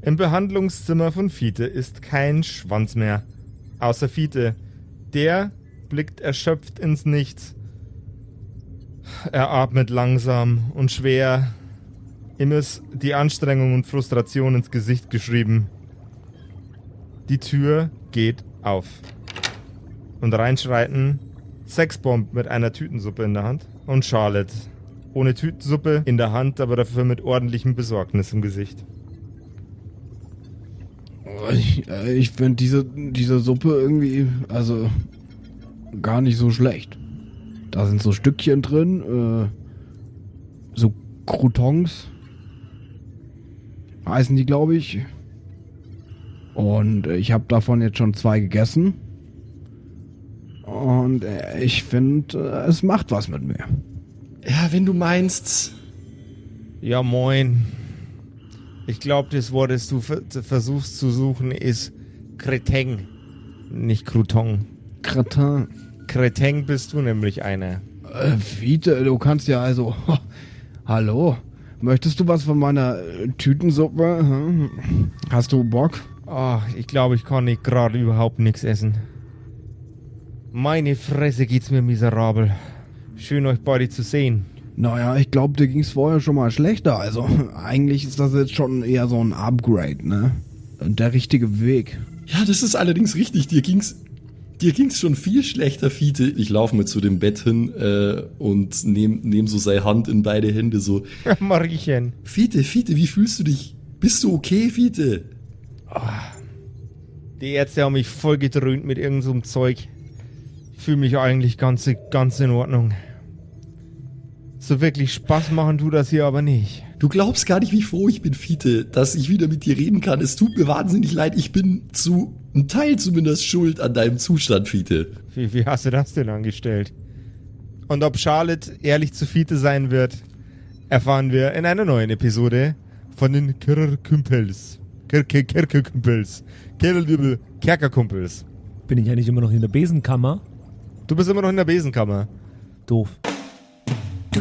Im Behandlungszimmer von Fiete ist kein Schwanz mehr. Außer Fiete. Der blickt erschöpft ins Nichts. Er atmet langsam und schwer. Ihm ist die Anstrengung und Frustration ins Gesicht geschrieben. Die Tür geht auf. Und reinschreiten Sexbomb mit einer Tütensuppe in der Hand und Charlotte. Ohne Tütensuppe in der Hand, aber dafür mit ordentlichem Besorgnis im Gesicht. Ich, ich finde diese, diese Suppe irgendwie, also gar nicht so schlecht. Da sind so Stückchen drin, äh, so Croutons. Heißen die, glaube ich. Und ich habe davon jetzt schon zwei gegessen. Und äh, ich finde, äh, es macht was mit mir. Ja, wenn du meinst. Ja, moin. Ich glaube, das Wort, das du versuchst zu suchen, ist Kreteng. Nicht Crouton. Kratin. Kreteng bist du nämlich einer. Äh, Fiete, du kannst ja also. Hallo. Möchtest du was von meiner äh, Tütensuppe? Hm? Hast du Bock? Ach, ich glaube, ich kann nicht gerade überhaupt nichts essen. Meine Fresse geht's mir miserabel. Schön euch beide zu sehen. Naja, ich glaube, dir ging's vorher schon mal schlechter. Also eigentlich ist das jetzt schon eher so ein Upgrade, ne? Und der richtige Weg. Ja, das ist allerdings richtig. Dir ging's, dir ging's schon viel schlechter, Fiete. Ich laufe mal zu dem Bett hin äh, und nehm, nehm so seine Hand in beide Hände so. Mariechen. Fiete, Fiete, wie fühlst du dich? Bist du okay, Fiete? Oh, die Ärzte haben mich voll gedröhnt mit irgendeinem so Zeug. Ich fühle mich eigentlich ganz, ganz in Ordnung. So wirklich Spaß machen tut das hier aber nicht. Du glaubst gar nicht, wie froh ich bin, Fiete, dass ich wieder mit dir reden kann. Es tut mir wahnsinnig leid. Ich bin zu einem Teil zumindest schuld an deinem Zustand, Fiete. Wie, wie hast du das denn angestellt? Und ob Charlotte ehrlich zu Fiete sein wird, erfahren wir in einer neuen Episode von den Kerkerkumpels. Kerkerkumpels. Kerkerkumpels. Bin ich ja nicht immer noch in der Besenkammer? Du bist immer noch in der Besenkammer. Doof.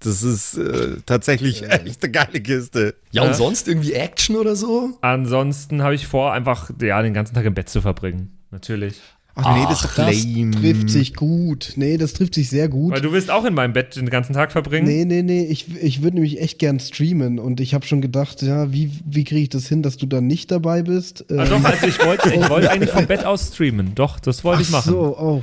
Das ist äh, tatsächlich echt eine geile Kiste. Ja, und Ja. sonst irgendwie Action oder so? Ansonsten habe ich vor, einfach ja, den ganzen Tag im Bett zu verbringen. Natürlich. Ach nee, das doch Das trifft sich gut. Nee, das trifft sich sehr gut. Weil du willst auch in meinem Bett den ganzen Tag verbringen. Nee, nee, nee, ich, ich würde nämlich echt gern streamen und ich habe schon gedacht, ja, wie, wie kriege ich das hin, dass du dann nicht dabei bist? Ah, Ähm, doch, also ich wollte ich wollte eigentlich vom Bett aus streamen. Doch, das wollte ich ach machen. so, oh.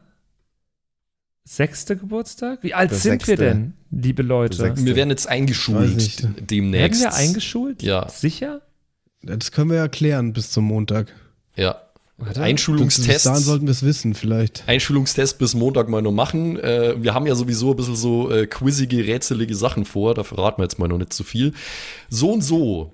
sechste Geburtstag? Wie alt Der sind wir sechste. denn, liebe Leute? Wir werden jetzt eingeschult nicht. Werden demnächst. wir eingeschult? Ja. Sicher? Das können wir ja klären bis zum Montag. Ja. Bis Einschulungstest. dahin sollten wir es wissen, vielleicht. Einschulungstest bis Montag mal noch machen. Äh, wir haben ja sowieso ein bisschen so äh, quizzige, rätselige Sachen vor. Da verraten wir jetzt mal noch nicht zu viel. So und so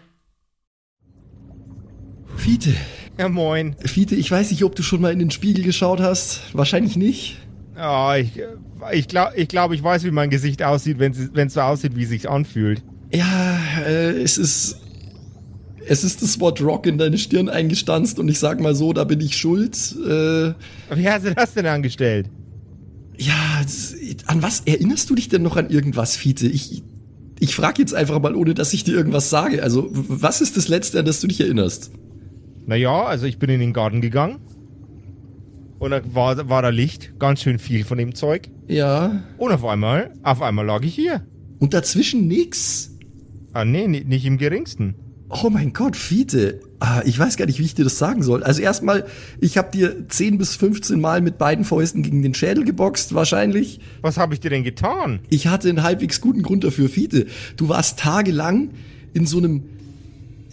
Fiete, Ja, moin. Fiete, ich weiß nicht, ob du schon mal in den Spiegel geschaut hast. Wahrscheinlich nicht. Ja, ich ich glaube, ich, glaub, ich weiß, wie mein Gesicht aussieht, wenn es so aussieht, wie es sich anfühlt. Ja, äh, es ist. Es ist das Wort Rock in deine Stirn eingestanzt und ich sag mal so, da bin ich schuld. Äh, Wie hast du das denn angestellt? ja, an was erinnerst du dich denn noch an irgendwas, Fiete? Ich, ich frage jetzt einfach mal, ohne dass ich dir irgendwas sage. Also, was ist das Letzte, an das du dich erinnerst? Naja, also ich bin in den Garten gegangen. Und da war, war da Licht, ganz schön viel von dem Zeug. Ja. Und auf einmal, auf einmal lag ich hier. Und dazwischen nix? Ah, nee, ni- nicht im geringsten. Oh mein Gott, Fiete. Ah, ich weiß gar nicht, wie ich dir das sagen soll. Also erstmal, ich habe dir 10 bis 15 Mal mit beiden Fäusten gegen den Schädel geboxt, wahrscheinlich. Was habe ich dir denn getan? Ich hatte einen halbwegs guten Grund dafür, Fiete. Du warst tagelang in so einem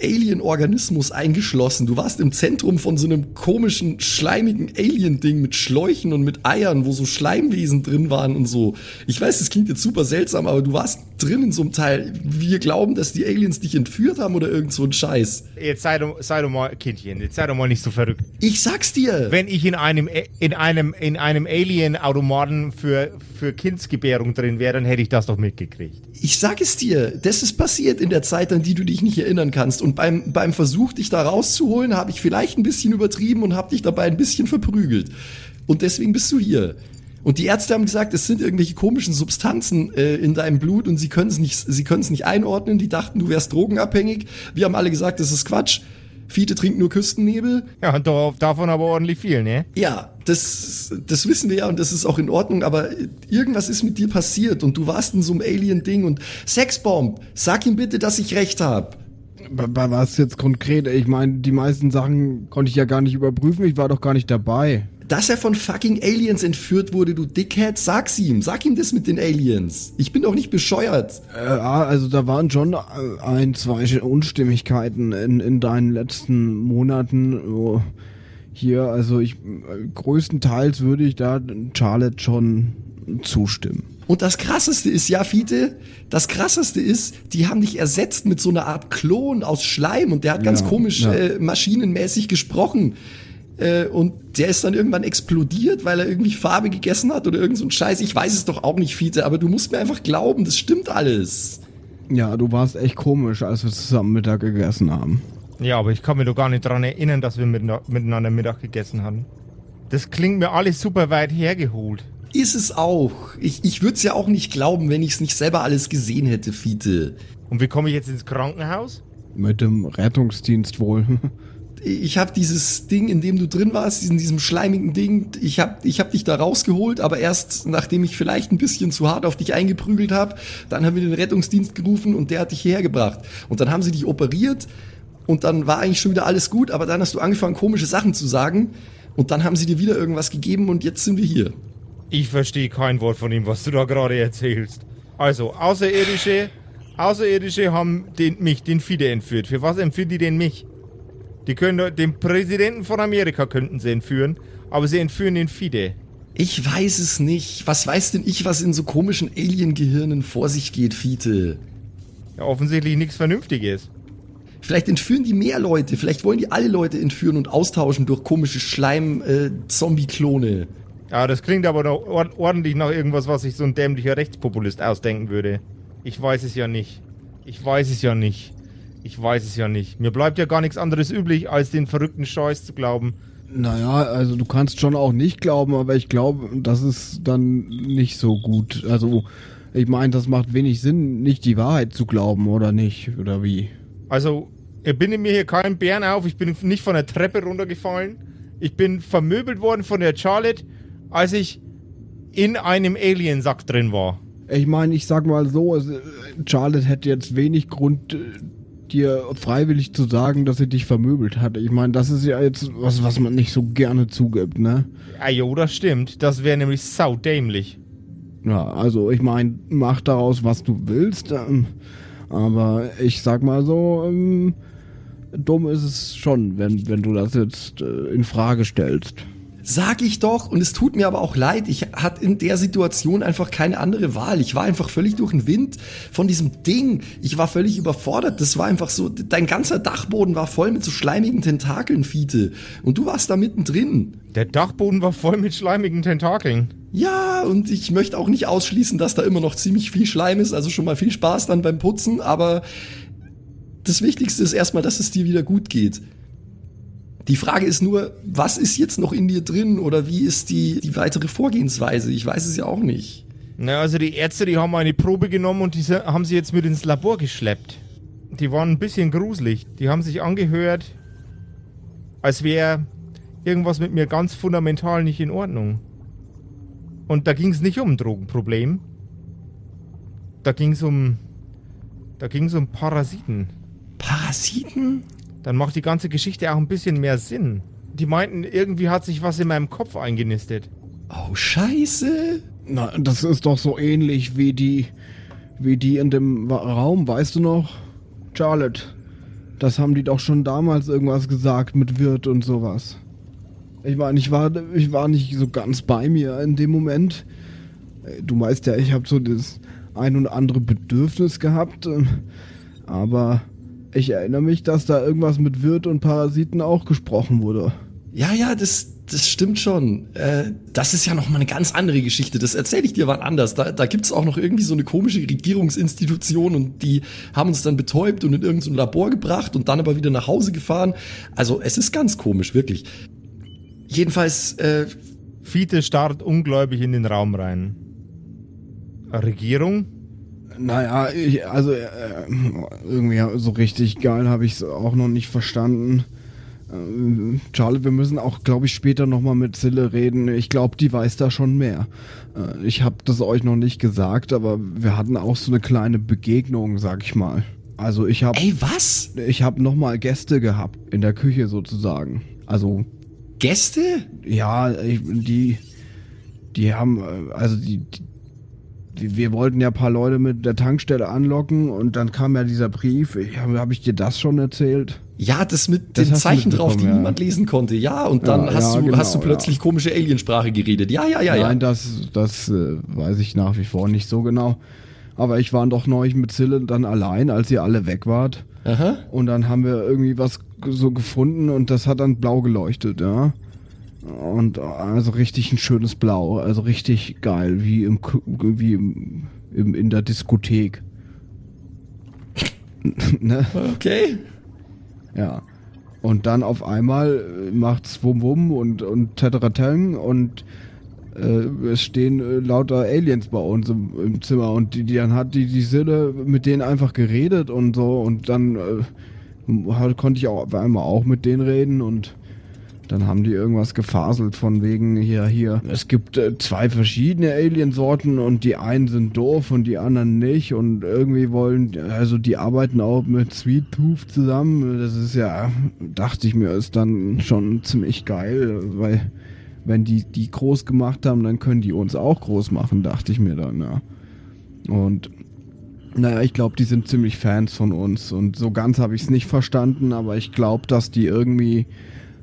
Alien-Organismus eingeschlossen. Du warst im Zentrum von so einem komischen, schleimigen Alien-Ding mit Schläuchen und mit Eiern, wo so Schleimwesen drin waren und so. Ich weiß, das klingt jetzt super seltsam, aber du warst drin in so einem Teil. Wir glauben, dass die Aliens dich entführt haben oder irgend so ein Scheiß. Jetzt sei doch, sei doch mal, Kindchen, jetzt sei doch mal nicht so verrückt. Ich sag's dir. Wenn ich in einem, in einem, in einem Alien-Automaten für, für Kindsgebärung drin wäre, dann hätte ich das doch mitgekriegt. Ich sag es dir, das ist passiert in der Zeit, an die du dich nicht erinnern kannst. Und beim, beim Versuch, dich da rauszuholen, habe ich vielleicht ein bisschen übertrieben und habe dich dabei ein bisschen verprügelt. Und deswegen bist du hier. Und die Ärzte haben gesagt, es sind irgendwelche komischen Substanzen äh, in deinem Blut und sie können es nicht, sie können es nicht einordnen. Die dachten, du wärst drogenabhängig. Wir haben alle gesagt, das ist Quatsch. Fiete trinkt nur Küstennebel. Ja, und da- davon aber ordentlich viel, ne? Ja, das, das wissen wir ja und das ist auch in Ordnung, aber irgendwas ist mit dir passiert und du warst in so einem Alien-Ding und Sexbomb, sag ihm bitte, dass ich recht hab. Bei, bei was jetzt konkret? Ich meine, die meisten Sachen konnte ich ja gar nicht überprüfen. Ich war doch gar nicht dabei. Dass er von fucking Aliens entführt wurde, du Dickhead, sag's ihm. Sag ihm das mit den Aliens. Ich bin doch nicht bescheuert. Äh, ah, also da waren schon äh, ein, zwei Unstimmigkeiten in, in deinen letzten Monaten oh, hier. Also ich äh, größtenteils würde ich da Charlotte schon zustimmen. Und das krasseste ist, ja, Fiete, das krasseste ist, die haben dich ersetzt mit so einer Art Klon aus Schleim und der hat ganz Ja, komisch ja. äh, maschinenmäßig gesprochen. Äh, und der ist dann irgendwann explodiert, weil er irgendwie Farbe gegessen hat oder irgend so ein Scheiß. Ich weiß es doch auch nicht, Fiete, aber du musst mir einfach glauben, das stimmt alles. Ja, du warst echt komisch, als wir zusammen Mittag gegessen haben. Ja, aber ich kann mich doch gar nicht dran erinnern, dass wir miteinander Mittag gegessen hatten. Das klingt mir alles super weit hergeholt. Ist es auch. Ich, ich würde es ja auch nicht glauben, wenn ich es nicht selber alles gesehen hätte, Fiete. Und wie komme ich jetzt ins Krankenhaus? Mit dem Rettungsdienst wohl. ich habe dieses Ding, in dem du drin warst, in diesem schleimigen Ding, ich habe ich hab dich da rausgeholt, aber erst nachdem ich vielleicht ein bisschen zu hart auf dich eingeprügelt habe, dann haben wir den Rettungsdienst gerufen und der hat dich hierher gebracht. Und dann haben sie dich operiert und dann war eigentlich schon wieder alles gut, aber dann hast du angefangen, komische Sachen zu sagen und dann haben sie dir wieder irgendwas gegeben und jetzt sind wir hier. Ich verstehe kein Wort von dem, was du da gerade erzählst. Also, Außerirdische, Außerirdische haben den, mich, den Fide entführt. Für was entführen die denn mich? Die können den Präsidenten von Amerika könnten sie entführen, aber sie entführen den Fide. Ich weiß es nicht. Was weiß denn ich, was in so komischen Alien-Gehirnen vor sich geht, Fiete? Ja, offensichtlich nichts Vernünftiges. Vielleicht entführen die mehr Leute. Vielleicht wollen die alle Leute entführen und austauschen durch komische Schleim-Zombie-Klone. Ja, das klingt aber doch ord ordentlich nach irgendwas, was sich so ein dämlicher Rechtspopulist ausdenken würde. Ich weiß es ja nicht. Ich weiß es ja nicht. Ich weiß es ja nicht. Mir bleibt ja gar nichts anderes übrig, als den verrückten Scheiß zu glauben. Naja, also du kannst schon auch nicht glauben, aber ich glaube, das ist dann nicht so gut. Also, ich meine, das macht wenig Sinn, nicht die Wahrheit zu glauben, oder nicht? Oder wie? Also, ich binde mir hier keinen Bären auf. Ich bin nicht von der Treppe runtergefallen. Ich bin vermöbelt worden von der Charlotte, als ich in einem Aliensack drin war. Ich meine, ich sag mal so, äh, Charlotte hätte jetzt wenig Grund, äh, dir freiwillig zu sagen, dass sie dich vermöbelt hat. Ich meine, das ist ja jetzt was, was man nicht so gerne zugibt, ne? Ah, jo, das stimmt. Das wäre nämlich saudämlich. Ja, also ich meine, mach daraus, was du willst. Ähm, Aber ich sag mal so, ähm, dumm ist es schon, wenn, wenn du das jetzt äh, in Frage stellst. Sag ich doch, und es tut mir aber auch leid, ich hatte in der Situation einfach keine andere Wahl. Ich war einfach völlig durch den Wind von diesem Ding. Ich war völlig überfordert. Das war einfach so, dein ganzer Dachboden war voll mit so schleimigen Tentakeln, Fiete. Und du warst da mittendrin. Der Dachboden war voll mit schleimigen Tentakeln. Ja, und ich möchte auch nicht ausschließen, dass da immer noch ziemlich viel Schleim ist. Also schon mal viel Spaß dann beim Putzen, aber das Wichtigste ist erstmal, dass es dir wieder gut geht. Die Frage ist nur, was ist jetzt noch in dir drin oder wie ist die, die weitere Vorgehensweise? Ich weiß es ja auch nicht. Na, also die Ärzte, die haben eine Probe genommen und diese haben sie jetzt mit ins Labor geschleppt. Die waren ein bisschen gruselig. Die haben sich angehört, als wäre irgendwas mit mir ganz fundamental nicht in Ordnung. Und da ging es nicht um ein Drogenproblem. Da ging es um. Da ging es um Parasiten. Parasiten? Dann macht die ganze Geschichte auch ein bisschen mehr Sinn. Die meinten, irgendwie hat sich was in meinem Kopf eingenistet. Oh, scheiße. Na, das ist doch so ähnlich wie die, wie die in dem Raum, weißt du noch? Charlotte. Das haben die doch schon damals irgendwas gesagt mit Wirt und sowas. Ich meine, ich war, ich war nicht so ganz bei mir in dem Moment. Du weißt ja, ich habe so das ein und andere Bedürfnis gehabt, ähm, aber ich erinnere mich, dass da irgendwas mit Wirt und Parasiten auch gesprochen wurde. Ja, ja, das, das stimmt schon. Äh, das ist ja noch mal eine ganz andere Geschichte. Das erzähle ich dir wann anders. Da, da gibt es auch noch irgendwie so eine komische Regierungsinstitution und die haben uns dann betäubt und in irgendein Labor gebracht und dann aber wieder nach Hause gefahren. Also es ist ganz komisch, wirklich. Jedenfalls, äh, Fiete starrt ungläubig in den Raum rein. Regierung? Naja, ich, also äh, irgendwie so richtig geil habe ich es auch noch nicht verstanden. Äh, Charlie, wir müssen auch, glaube ich, später nochmal mit Zille reden. Ich glaube, die weiß da schon mehr. Äh, ich habe das euch noch nicht gesagt, aber wir hatten auch so eine kleine Begegnung, sag ich mal. Also ich habe... ey, was? Ich habe nochmal Gäste gehabt, in der Küche sozusagen. Also Gäste? ja, ich, die, die haben, äh, also die, die, wir wollten ja ein paar Leute mit der Tankstelle anlocken und dann kam ja dieser Brief. Habe hab ich dir das schon erzählt? Ja, das mit Das den Zeichen drauf, die ja. niemand lesen konnte. Ja, und dann Ja, hast, ja, du, genau, hast du plötzlich ja. komische Aliensprache geredet. Ja, ja, ja, ja. Nein, das, das äh, weiß ich nach wie vor nicht so genau. Aber ich war doch neulich mit Zille dann allein, als ihr alle weg wart. Aha. Und dann haben wir irgendwie was so gefunden und das hat dann blau geleuchtet, ja. Und also richtig ein schönes Blau, also richtig geil, wie im wie im, im in der Diskothek. ne? Okay. Ja. Und dann auf einmal macht's Wum Wum und, und Tetraten und äh, es stehen äh, lauter Aliens bei uns im, im Zimmer und die, die dann hat die, die Sille mit denen einfach geredet und so und dann äh, halt, konnte ich auch auf einmal auch mit denen reden und dann haben die irgendwas gefaselt von wegen hier, hier. Es gibt äh, zwei verschiedene Aliensorten und die einen sind doof und die anderen nicht und irgendwie wollen, also die arbeiten auch mit Sweet Tooth zusammen. Das ist ja, dachte ich mir, ist dann schon ziemlich geil, weil wenn die die groß gemacht haben, dann können die uns auch groß machen, dachte ich mir dann, ja. Und naja, ich glaube, die sind ziemlich Fans von uns und so ganz habe ich es nicht verstanden, aber ich glaube, dass die irgendwie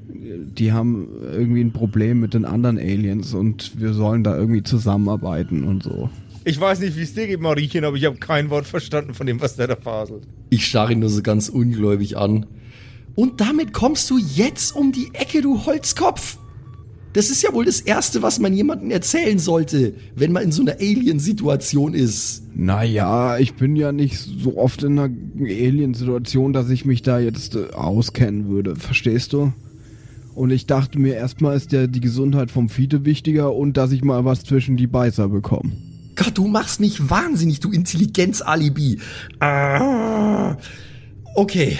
die haben irgendwie ein Problem mit den anderen Aliens und wir sollen da irgendwie zusammenarbeiten und so. Ich weiß nicht, wie es dir geht, Mariechen, aber ich habe kein Wort verstanden von dem, was der da faselt. Ich starre ihn nur so ganz ungläubig an. Und damit kommst du jetzt um die Ecke, du Holzkopf. Das ist ja wohl das Erste, was man jemandem erzählen sollte, wenn man in so einer Alien-Situation ist. Naja, ich bin ja nicht so oft in einer Alien-Situation, dass ich mich da jetzt äh, auskennen würde, verstehst du? Und ich dachte mir, erstmal ist ja die Gesundheit vom Fiete wichtiger und dass ich mal was zwischen die Beißer bekomme. Gott, du machst mich wahnsinnig, du Intelligenz-Alibi. Ah. Okay,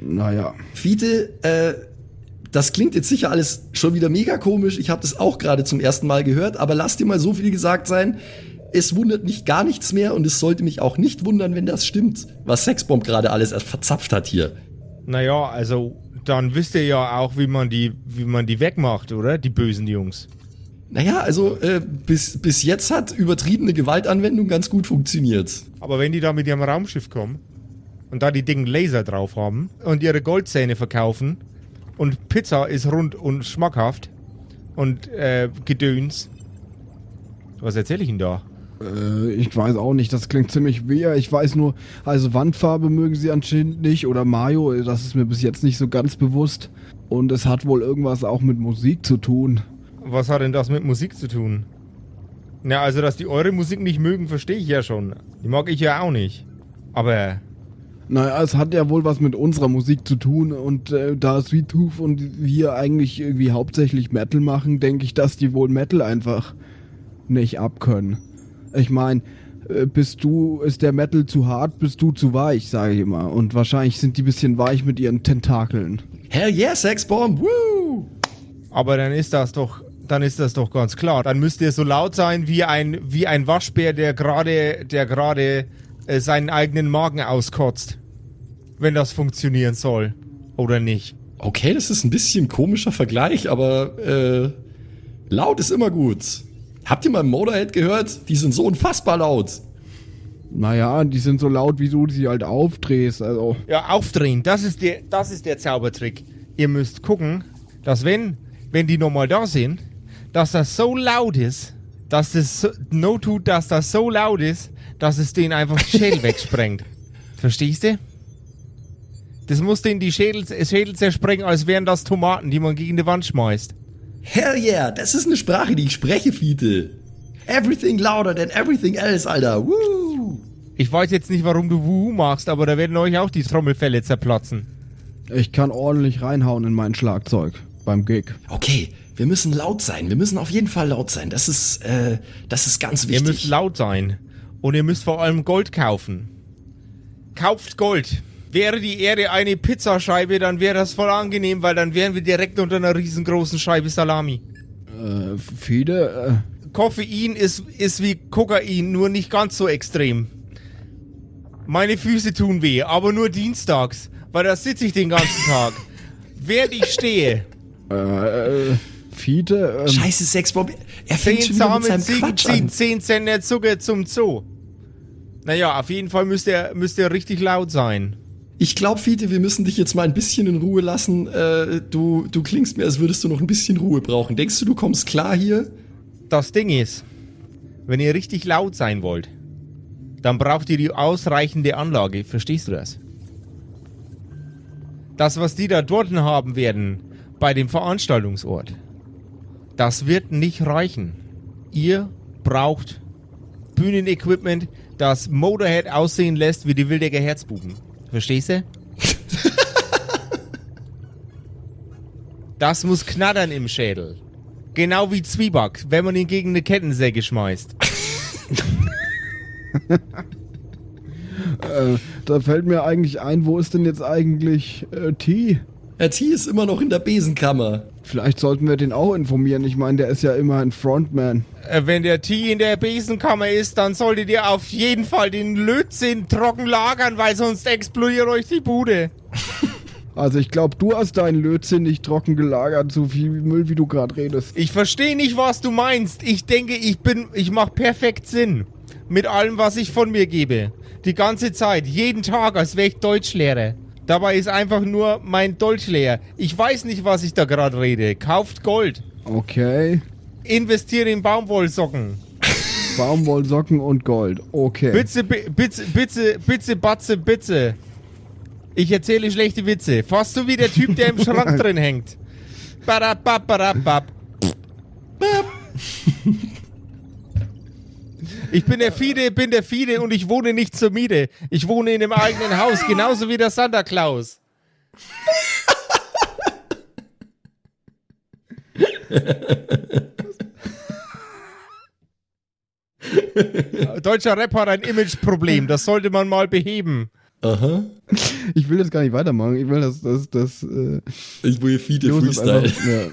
Naja, Fiete, äh, das klingt jetzt sicher alles schon wieder mega komisch. Ich habe das auch gerade zum ersten Mal gehört, aber lass dir mal so viel gesagt sein. Es wundert mich gar nichts mehr und es sollte mich auch nicht wundern, wenn das stimmt, was Sexbomb gerade alles erst verzapft hat hier. Naja, also dann wisst ihr ja auch, wie man die, wie man die wegmacht, oder? Die bösen Jungs. Naja, also äh, bis, bis jetzt hat übertriebene Gewaltanwendung ganz gut funktioniert. Aber wenn die da mit ihrem Raumschiff kommen und da die Dicken Laser drauf haben und ihre Goldzähne verkaufen und Pizza ist rund und schmackhaft und äh, Gedöns. Was erzähle ich Ihnen da? Äh, ich weiß auch nicht, das klingt ziemlich weh. Ich weiß nur, also Wandfarbe mögen sie anscheinend nicht oder Mario, das ist mir bis jetzt nicht so ganz bewusst. Und es hat wohl irgendwas auch mit Musik zu tun. Was hat denn das mit Musik zu tun? Na, also, dass die eure Musik nicht mögen, verstehe ich ja schon. Die mag ich ja auch nicht. Aber Naja, es hat ja wohl was mit unserer Musik zu tun und äh, da Sweet Tooth und wir eigentlich irgendwie hauptsächlich Metal machen, denke ich, dass die wohl Metal einfach nicht abkönnen. Ich meine, äh, bist du, ist der Metal zu hart, bist du zu weich, sage ich immer. Und wahrscheinlich sind die bisschen weich mit ihren Tentakeln. Hell yeah, Sexbomb, woo! Aber dann ist das doch, dann ist das doch ganz klar. Dann müsst ihr so laut sein wie ein, wie ein Waschbär, der gerade, der gerade äh, seinen eigenen Magen auskotzt. Wenn das funktionieren soll. Oder nicht. Okay, das ist ein bisschen komischer Vergleich, aber äh, laut ist immer gut. Habt ihr mal Motorhead gehört? Die sind so unfassbar laut. Naja, die sind so laut, wie du sie halt aufdrehst. Also, Ja, aufdrehen, das ist der, das ist der Zaubertrick. Ihr müsst gucken, dass wenn, wenn die nochmal da sind, dass das so laut ist, dass das so, no tut, dass das so laut ist, dass es denen einfach die Schädel wegsprengt. Verstehst du? Das muss denen die Schädel, Schädel zersprengen, als wären das Tomaten, die man gegen die Wand schmeißt. Hell yeah, das ist eine Sprache, die ich spreche, Fiete. Everything louder than everything else, Alter. Woo! Ich weiß jetzt nicht, warum du Wuhu machst, aber da werden euch auch die Trommelfälle zerplatzen. ich kann ordentlich reinhauen in mein Schlagzeug beim Gig. Okay, wir müssen laut sein. Wir müssen auf jeden Fall laut sein. Das ist, äh, das ist ganz Ihr wichtig. müsst laut sein. Und ihr müsst vor allem Gold kaufen. Kauft Gold. Wäre die Erde eine Pizzascheibe, dann wäre das voll angenehm, weil dann wären wir direkt unter einer riesengroßen Scheibe Salami. Äh, Fide, Koffein ist, ist wie Kokain, nur nicht ganz so extrem. Meine Füße tun weh, aber nur dienstags, weil da sitze ich den ganzen Tag. Während ich stehe, äh, äh, Fide, ähm, Scheiße, Sexbomb. Er fängt zehn schon wieder mit seinem Ziegen Quatsch ziehen an. 10 Cent Zucker zum Zoo. Naja, auf jeden Fall müsst ihr, müsst ihr richtig laut sein. Ich glaube, Fiete, wir müssen dich jetzt mal ein bisschen in Ruhe lassen. Äh, du, du klingst mir, als würdest du noch ein bisschen Ruhe brauchen. Denkst du, du kommst klar hier? Das Ding ist, wenn ihr richtig laut sein wollt, dann braucht ihr die ausreichende Anlage. Verstehst du das? Das, was die da dort haben werden, bei dem Veranstaltungsort, das wird nicht reichen. Ihr braucht Bühnenequipment, das Motorhead aussehen lässt wie die Wildecker Herzbuben. Verstehst du? Das muss knattern im Schädel. Genau wie Zwieback, wenn man ihn gegen eine Kettensäge schmeißt. äh, da fällt mir eigentlich ein, wo ist denn jetzt eigentlich äh, T? Der T ist immer noch in der Besenkammer. Vielleicht sollten wir den auch informieren. Ich meine, der ist ja immer ein Frontman. Äh, Wenn der Tee in der Besenkammer ist, dann solltet ihr auf jeden Fall den Lötzinn trocken lagern, weil sonst explodiert euch die Bude. Also ich glaube, du hast deinen Lötzinn nicht trocken gelagert, so viel Müll, wie du gerade redest. Ich verstehe nicht, was du meinst. Ich denke, ich bin, ich mache perfekt Sinn. Mit allem, was ich von mir gebe. Die ganze Zeit, jeden Tag, als wäre ich Deutschlehrer. Dabei ist einfach nur mein Deutsch leer. Ich weiß nicht, was ich da gerade rede. Kauft Gold. Okay. Investiere in Baumwollsocken. Baumwollsocken und Gold. Okay. Bitte, bi- bitte, bitte, bitte, Batze, bitte. Ich erzähle schlechte Witze. Fast so wie der Typ, der im Schrank drin hängt. Badabab, badabab. Ich bin der Fide, bin der Fide und ich wohne nicht zur Miete. Ich wohne in einem eigenen Haus, genauso wie der Santa Claus. Deutscher Rap hat ein Imageproblem, das sollte man mal beheben. Aha. Ich will das gar nicht weitermachen. Ich will das, das, das, äh, Ich will Josef Freestyle. einfach, ja.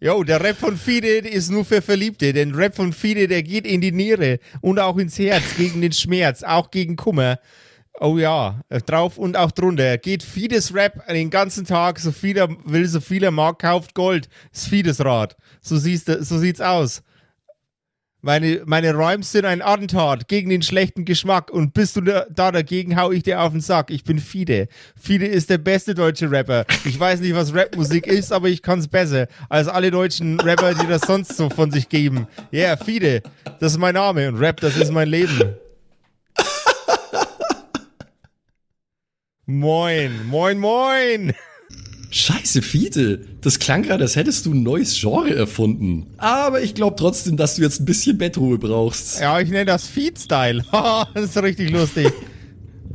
Jo, der Rap von Fide ist nur für Verliebte, denn Rap von Fide, der geht in die Niere und auch ins Herz, gegen den Schmerz, auch gegen Kummer. Oh ja, äh, drauf und auch drunter. Geht Fides Rap den ganzen Tag, so viel er will, so viel er mag, kauft Gold. Das Fides Rad. So, siehst so sieht's aus. Meine, meine Rhymes sind ein Attentat gegen den schlechten Geschmack und bist du da, da dagegen, hau ich dir auf den Sack. Ich bin Fide. Fide ist der beste deutsche Rapper. Ich weiß nicht, was Rapmusik ist, aber ich kann's besser als alle deutschen Rapper, die das sonst so von sich geben. Ja, yeah, Fide. Das ist mein Name und Rap, das ist mein Leben. Moin, moin, moin. Scheiße, Fiete. Das klang gerade, als hättest du ein neues Genre erfunden. Aber ich glaube trotzdem, dass du jetzt ein bisschen Bettruhe brauchst. Ja, ich nenne das Feed-Style. das ist richtig lustig.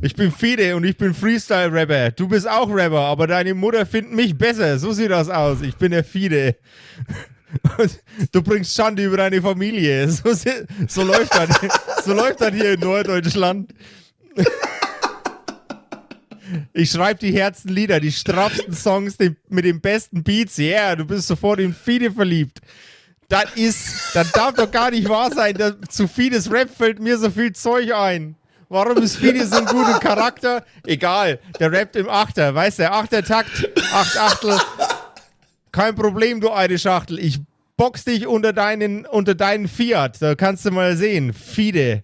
Ich bin Fide und ich bin Freestyle-Rapper. Du bist auch Rapper, aber deine Mutter findet mich besser. So sieht das aus. Ich bin der Fide. Du bringst Schande über deine Familie. So, so, läuft, das, so läuft das hier in Norddeutschland. Ich schreibe die Herzen Lieder, die straffsten Songs die, mit den besten Beats. Yeah, du bist sofort in Fide verliebt. Das ist, das darf doch gar nicht wahr sein. Das, zu Fides Rap fällt mir so viel Zeug ein. Warum ist Fide so ein guter Charakter? Egal, der rappt im Achter, weißt du, Achter Takt, Acht Achtel. Kein Problem, du alte Schachtel. Ich box dich unter deinen, unter deinen Fiat. Da kannst du mal sehen. Fide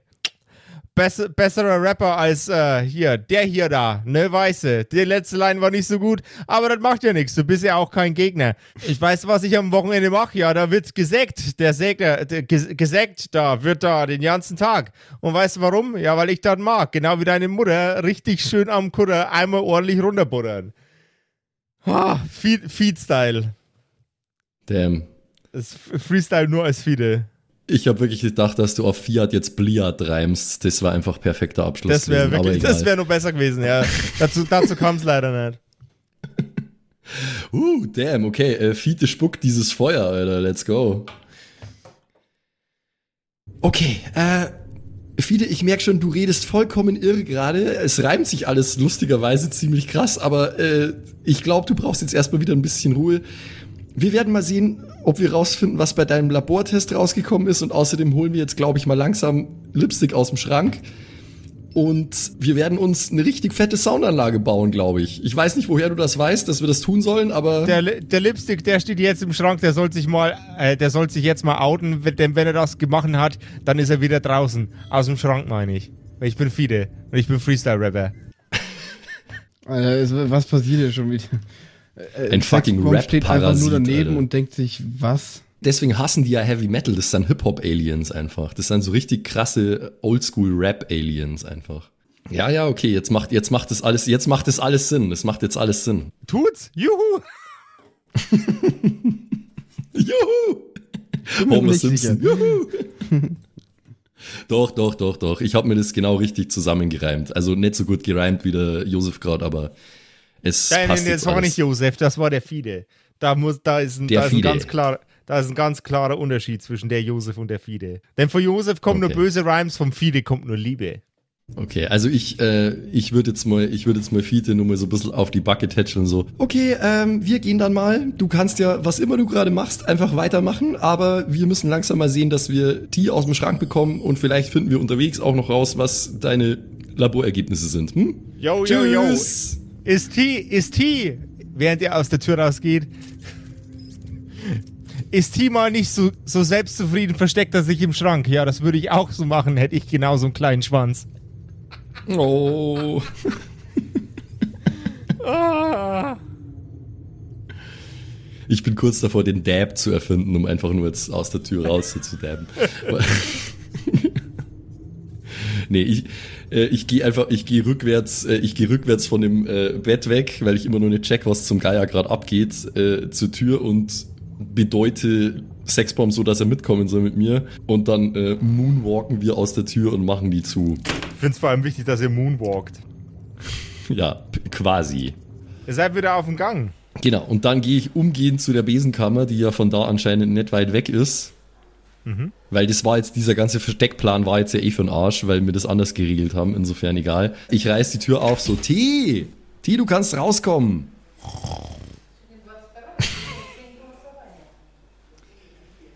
besser, besserer Rapper als äh, hier, der hier da, ne, Weiße. Die letzte Line war nicht so gut, aber das macht ja nichts. Du bist ja auch kein Gegner. Ich weiß, was ich am Wochenende mache. Ja, da wird gesägt. Der Säger, der, gesägt da, wird da den ganzen Tag. Und weißt du warum? Ja, weil ich das mag. Genau wie deine Mutter. Richtig schön am Kutter einmal ordentlich runterbuttern. Ah, Feed-Style. Damn. Das Freestyle nur als Fide. Ich habe wirklich gedacht, dass du auf Fiat jetzt Bliat reimst. Das war einfach perfekter Abschluss. Das wäre wirklich, das wäre nur besser gewesen, ja. dazu dazu kam es leider nicht. Uh, damn, okay. Äh, Fiete spuckt dieses Feuer, Alter. Let's go. Okay, äh, Fiete, ich merke schon, du redest vollkommen irre gerade. Es reimt sich alles lustigerweise ziemlich krass, aber äh, ich glaube, du brauchst jetzt erstmal wieder ein bisschen Ruhe. Wir werden mal sehen, ob wir rausfinden, was bei deinem Labortest rausgekommen ist. Und außerdem holen wir jetzt, glaube ich, mal langsam Lipstick aus dem Schrank. Und wir werden uns eine richtig fette Soundanlage bauen, glaube ich. Ich weiß nicht, woher du das weißt, dass wir das tun sollen, aber. Der, der Lipstick, der steht jetzt im Schrank, der soll sich mal, äh, der soll sich jetzt mal outen, denn wenn er das gemacht hat, dann ist er wieder draußen. Aus dem Schrank, meine ich. Weil ich bin Fide und ich bin Freestyle-Rapper. Alter, was passiert hier schon wieder? Äh, Ein fucking Rap steht einfach nur daneben Alter. und denkt sich, was? Deswegen hassen die ja Heavy Metal. Das sind Hip-Hop-Aliens einfach. Das sind so richtig krasse Oldschool-Rap-Aliens einfach. Ja, ja, okay, jetzt macht, jetzt macht das alles, jetzt macht das alles Sinn. Es macht jetzt alles Sinn. Tut's? Juhu! Juhu! Homer Simpson. Juhu! doch, doch, doch, doch. Ich habe mir das genau richtig zusammengereimt. Also nicht so gut gereimt wie der Josef gerade, aber es Nein, passt nein, das war nicht Josef, das war der Fide. Da, muss, da, ist, ein, da ist ein ganz klar, da ist ein ganz klarer Unterschied zwischen der Josef und der Fide. Denn von Josef kommen okay. nur böse Rhymes, vom Fide kommt nur Liebe. Okay, also ich, äh, ich würde jetzt mal, ich würde jetzt mal Fiete nur mal so ein bisschen auf die Backe tätscheln so. Okay, ähm, wir gehen dann mal. Du kannst ja, was immer du gerade machst, einfach weitermachen, aber wir müssen langsam mal sehen, dass wir die aus dem Schrank bekommen und vielleicht finden wir unterwegs auch noch raus, was deine Laborergebnisse sind. Hm? Yo, yo, yo. Ist T, ist T, während er aus der Tür rausgeht, ist T mal nicht so, so selbstzufrieden, versteckt er sich im Schrank. Ja, das würde ich auch so machen, hätte ich genau so einen kleinen Schwanz. Oh. ah. Ich bin kurz davor, den Dab zu erfinden, um einfach nur jetzt aus der Tür raus zu dabben. nee, ich, äh, ich gehe einfach, ich gehe rückwärts, äh, ich gehe rückwärts von dem äh, Bett weg, weil ich immer nur nicht check, was zum Geier gerade abgeht, äh, zur Tür und bedeute Sexbomb so, dass er mitkommen soll mit mir. Und dann äh, moonwalken wir aus der Tür und machen die zu. Ich finde es vor allem wichtig, dass ihr moonwalkt. ja, quasi. Ihr seid wieder auf dem Gang. Genau, und dann gehe ich umgehend zu der Besenkammer, die ja von da anscheinend nicht weit weg ist. Mhm. Weil das war jetzt, dieser ganze Versteckplan war jetzt ja eh für den Arsch, weil wir das anders geregelt haben, insofern egal. Ich reiß die Tür auf, so, T, T, du kannst rauskommen.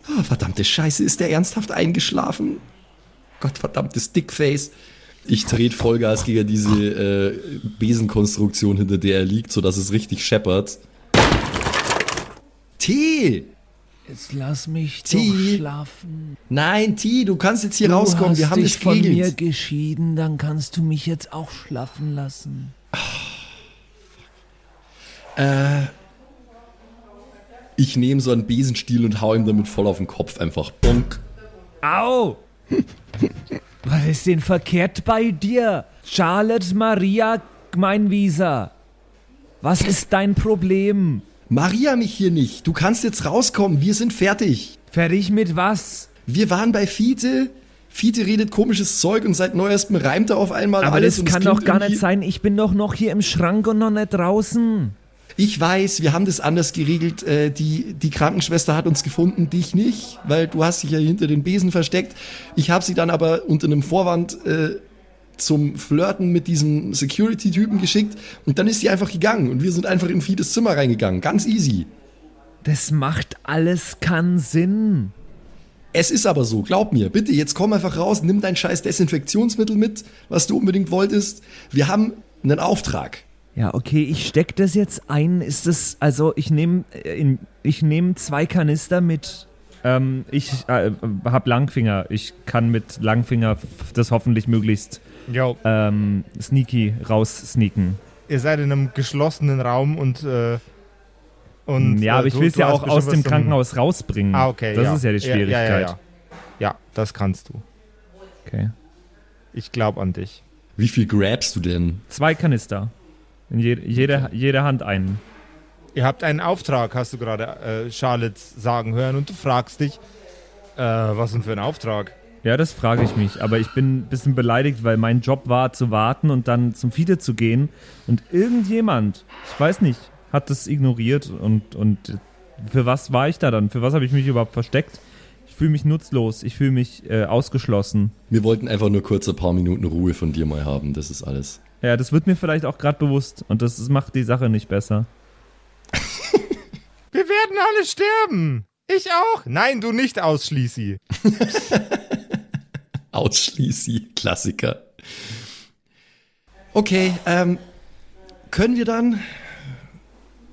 Oh, verdammte Scheiße, ist der ernsthaft eingeschlafen? Gottverdammtes Dickface. Ich trete Vollgas gegen diese äh, Besenkonstruktion, hinter der er liegt, sodass es richtig scheppert. T! Jetzt lass mich T. doch schlafen. Nein, T, du kannst jetzt hier du rauskommen. hast Wir haben dich das von mir geschieden, dann kannst du mich jetzt auch schlafen lassen. Äh, ich nehme so einen Besenstiel und hau ihm damit voll auf den Kopf einfach. Bonk. Au! Was ist denn verkehrt bei dir? Charlotte Maria Gmeinwieser. Was ist dein Problem? Maria mich hier nicht. Du kannst jetzt rauskommen. Wir sind fertig. Fertig mit was? Wir waren bei Fiete. Fiete redet komisches Zeug und seit neuestem reimt er auf einmal Aber alles. das und es kann doch gar nicht sein. Ich bin doch noch hier im Schrank und noch nicht draußen. Ich weiß, wir haben das anders geregelt. Äh, die, die Krankenschwester hat uns gefunden, dich nicht, weil du hast dich ja hinter den Besen versteckt. Ich habe sie dann aber unter einem Vorwand äh, zum Flirten mit diesem Security-Typen geschickt und dann ist sie einfach gegangen und wir sind einfach in Fiedes Zimmer reingegangen. Ganz easy. Das macht alles keinen Sinn. Es ist aber so, glaub mir, bitte, jetzt komm einfach raus, nimm dein scheiß Desinfektionsmittel mit, was du unbedingt wolltest. Wir haben einen Auftrag. Ja, okay, ich steck das jetzt ein. Ist das, also ich nehme ich nehm zwei Kanister mit. Ähm, ich äh, hab Langfinger. Ich kann mit Langfinger das hoffentlich möglichst ähm, sneaky raussneaken. ihr seid in einem geschlossenen Raum und. Äh, und ja, äh, aber ich will es ja auch aus dem Krankenhaus rausbringen. Ah, okay. Das ja. ist ja die Schwierigkeit. Ja, ja, ja. ja das kannst du. Okay. Ich glaube an dich. Wie viel grabst du denn? Zwei Kanister. In je, jede, jede Hand einen. Ihr habt einen Auftrag, hast du gerade äh, Charlotte sagen hören und du fragst dich, äh, was denn für ein Auftrag? Ja, das frage ich mich. Aber ich bin ein bisschen beleidigt, weil mein Job war zu warten und dann zum Fiete zu gehen. Und irgendjemand, ich weiß nicht, hat das ignoriert. Und, und für was war ich da dann? Für was habe ich mich überhaupt versteckt? Ich fühle mich nutzlos. Ich fühle mich äh, ausgeschlossen. Wir wollten einfach nur kurz ein paar Minuten Ruhe von dir mal haben, das ist alles. Ja, das wird mir vielleicht auch gerade bewusst. Und das, macht die Sache nicht besser. Wir werden alle sterben. Ich auch. Nein, du nicht ausschließi. Ausschließi, Klassiker. Okay, ähm, können wir dann?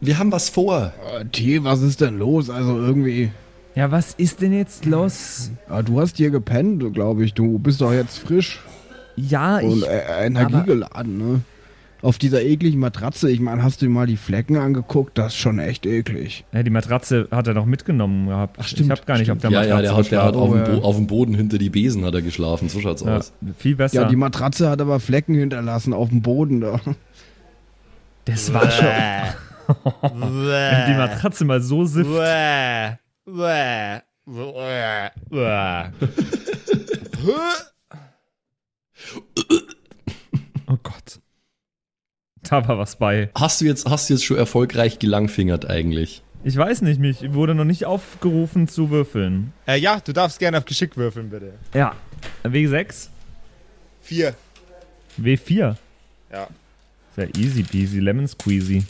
Wir haben was vor. Äh, T, was ist denn los? Also irgendwie. Ja, was ist denn jetzt los? Ah, du hast hier gepennt, glaube ich. Du bist doch jetzt frisch Ja, und ich. äh, energiegeladen, ne? Auf dieser ekligen Matratze. Ich meine, hast du dir mal die Flecken angeguckt? Das ist schon echt eklig. Ja, die Matratze hat er noch mitgenommen gehabt. Ach, stimmt, ich habe gar nicht auf der Ja, Matratze ja, der hat, der hat auf, dem ja. Bo auf dem Boden hinter die Besen hat er geschlafen. So schaut's ja, aus. viel besser. Ja, die Matratze hat aber Flecken hinterlassen auf dem Boden da. Das war schon. Wenn die Matratze mal so sifft. Oh Gott. Da war was bei. Hast du jetzt, hast du jetzt schon erfolgreich gelangfingert eigentlich? Ich weiß nicht, mich wurde noch nicht aufgerufen zu würfeln. Äh, ja, du darfst gerne auf Geschick würfeln, bitte. Ja. W6, Vier. W4. Ja. Sehr easy peasy, lemon squeezy.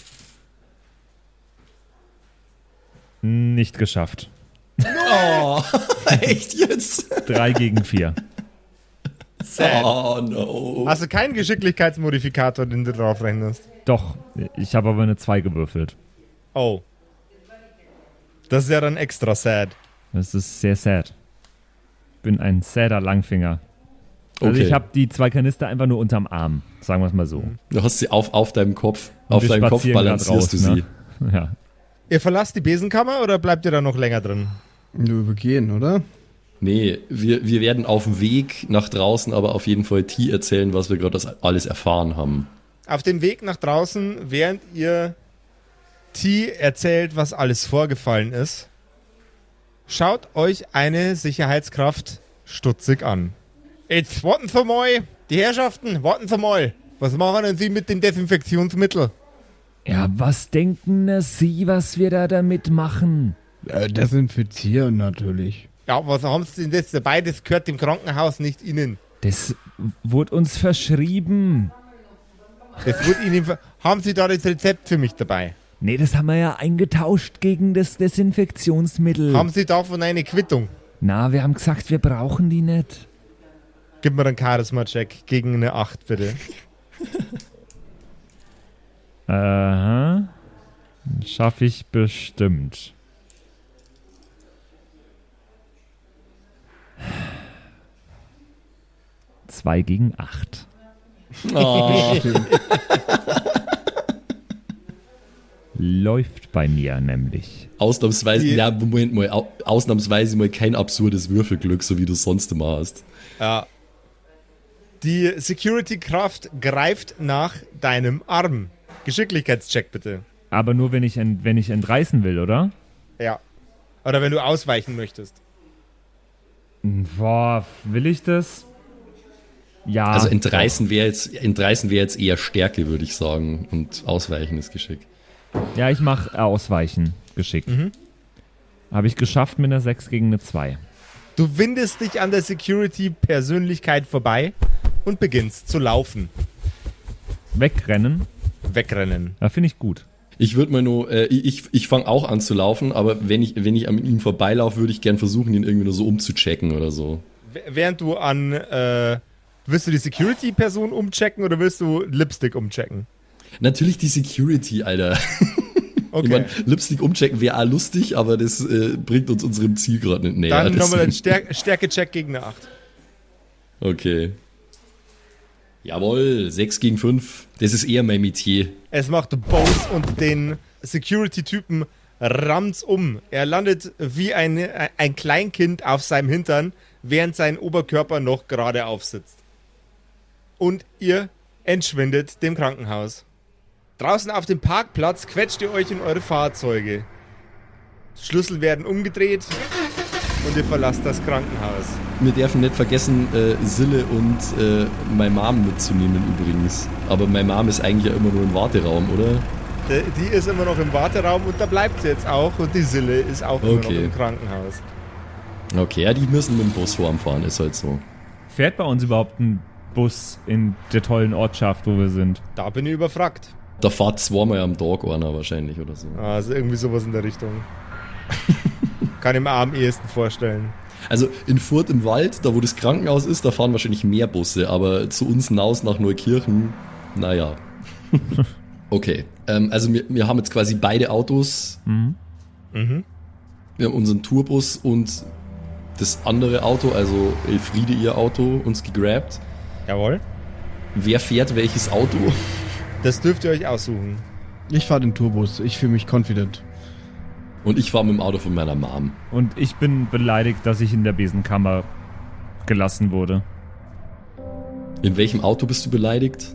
Nicht geschafft. Oh, echt jetzt? Drei gegen vier. Sad. Oh no. Hast du keinen Geschicklichkeitsmodifikator, den du drauf rechnest? Doch, ich habe aber eine 2 gewürfelt. Oh. Das ist ja dann extra sad. Das ist sehr sad. Ich bin ein sadder Langfinger. Also Okay. ich habe die zwei Kanister einfach nur unterm Arm, sagen wir es mal so. Du hast sie auf, auf deinem Kopf. Und auf deinem Kopf balancierst du sie. ne? Ja. Ihr verlasst die Besenkammer oder bleibt ihr da noch länger drin? Wir gehen, oder? Nee, wir, wir werden auf dem Weg nach draußen aber auf jeden Fall T erzählen, was wir gerade das alles erfahren haben. Auf dem Weg nach draußen, während ihr T erzählt, was alles vorgefallen ist, schaut euch eine Sicherheitskraft stutzig an. Jetzt warten Sie mal, die Herrschaften, warten Sie mal. Was machen denn Sie mit dem Desinfektionsmittel? Ja, was denken Sie, was wir da damit machen? Äh, desinfizieren natürlich. Ja, was haben Sie denn das dabei? Das gehört dem Krankenhaus nicht Ihnen. Das wurde uns verschrieben. Das wird Ihnen. ver- Haben Sie da das Rezept für mich dabei? Nee, das haben wir ja eingetauscht gegen das Desinfektionsmittel. Haben Sie davon eine Quittung? Na, wir haben gesagt, wir brauchen die nicht. Gib mir einen Charisma-Check gegen eine 8, bitte. Aha. Schaffe ich bestimmt. Zwei gegen acht. Oh, Läuft bei mir nämlich. ausnahmsweise, Die- ja, Moment mal, au- ausnahmsweise mal kein absurdes Würfelglück, so wie du sonst immer hast. Ja. Die Security-Kraft greift nach deinem Arm. Geschicklichkeitscheck bitte. Aber nur wenn ich, ent, wenn ich entreißen will, oder? Ja. Oder wenn du ausweichen möchtest. Boah, will ich das? Ja. Also entreißen wäre jetzt, entreißen wäre jetzt eher Stärke, würde ich sagen. Und Ausweichen ist Geschick. Ja, ich mache Ausweichen geschickt. Habe ich geschafft mit einer 6 gegen eine 2. Du windest dich an der Security-Persönlichkeit vorbei und beginnst zu laufen. Wegrennen, Wegrennen. da finde ich gut. Ich würde mal nur, äh, ich, ich fange auch an zu laufen, aber wenn ich, wenn ich an ihm vorbeilaufe, würde ich gern versuchen, ihn irgendwie nur so umzuchecken oder so. Während du an. Äh, willst du die Security-Person umchecken oder willst du Lipstick umchecken? Natürlich die Security, Alter. Okay. Ich mein, Lipstick umchecken wäre auch lustig, aber das äh, bringt uns unserem Ziel gerade nicht näher. Dann nochmal deswegen- Stär Stärke-Check gegen eine 8. Okay. Jawohl, 6 gegen 5. Das ist eher mein Metier. Es macht Bose und den Security-Typen rammt's um. Er landet wie ein, ein Kleinkind auf seinem Hintern, während sein Oberkörper noch gerade aufsitzt. Und ihr entschwindet dem Krankenhaus. Draußen auf dem Parkplatz quetscht ihr euch in eure Fahrzeuge. Schlüssel werden umgedreht und ihr verlasst das Krankenhaus. Wir dürfen nicht vergessen, äh, Sille und äh, meine Mom mitzunehmen übrigens. Aber meine Mom ist eigentlich ja immer nur im Warteraum, oder? Die die ist immer noch im Warteraum und da bleibt sie jetzt auch. Und die Sille ist auch immer noch Okay. im Krankenhaus. Okay, ja, die müssen mit dem Bus vorfahren, ist halt so. Fährt bei uns überhaupt ein Bus in der tollen Ortschaft, wo wir sind? Da bin ich überfragt. Da fahrt zweimal am Tag einer wahrscheinlich oder so. Also irgendwie sowas in der Richtung. Kann ich mir am ehesten vorstellen. Also in Furt im Wald, da wo das Krankenhaus ist, da fahren wahrscheinlich mehr Busse, aber zu uns hinaus nach Neukirchen, naja. okay, ähm, also wir, wir haben jetzt quasi beide Autos. Mhm. Mhm. Wir haben unseren Tourbus und das andere Auto, also Elfriede ihr Auto, uns gegrabt. Jawohl. Wer fährt welches Auto? Das dürft ihr euch aussuchen. Ich fahre den Tourbus. Ich fühle mich confident. Und ich fahre mit dem Auto von meiner Mom. Und ich bin beleidigt, dass ich in der Besenkammer gelassen wurde. In welchem Auto bist du beleidigt?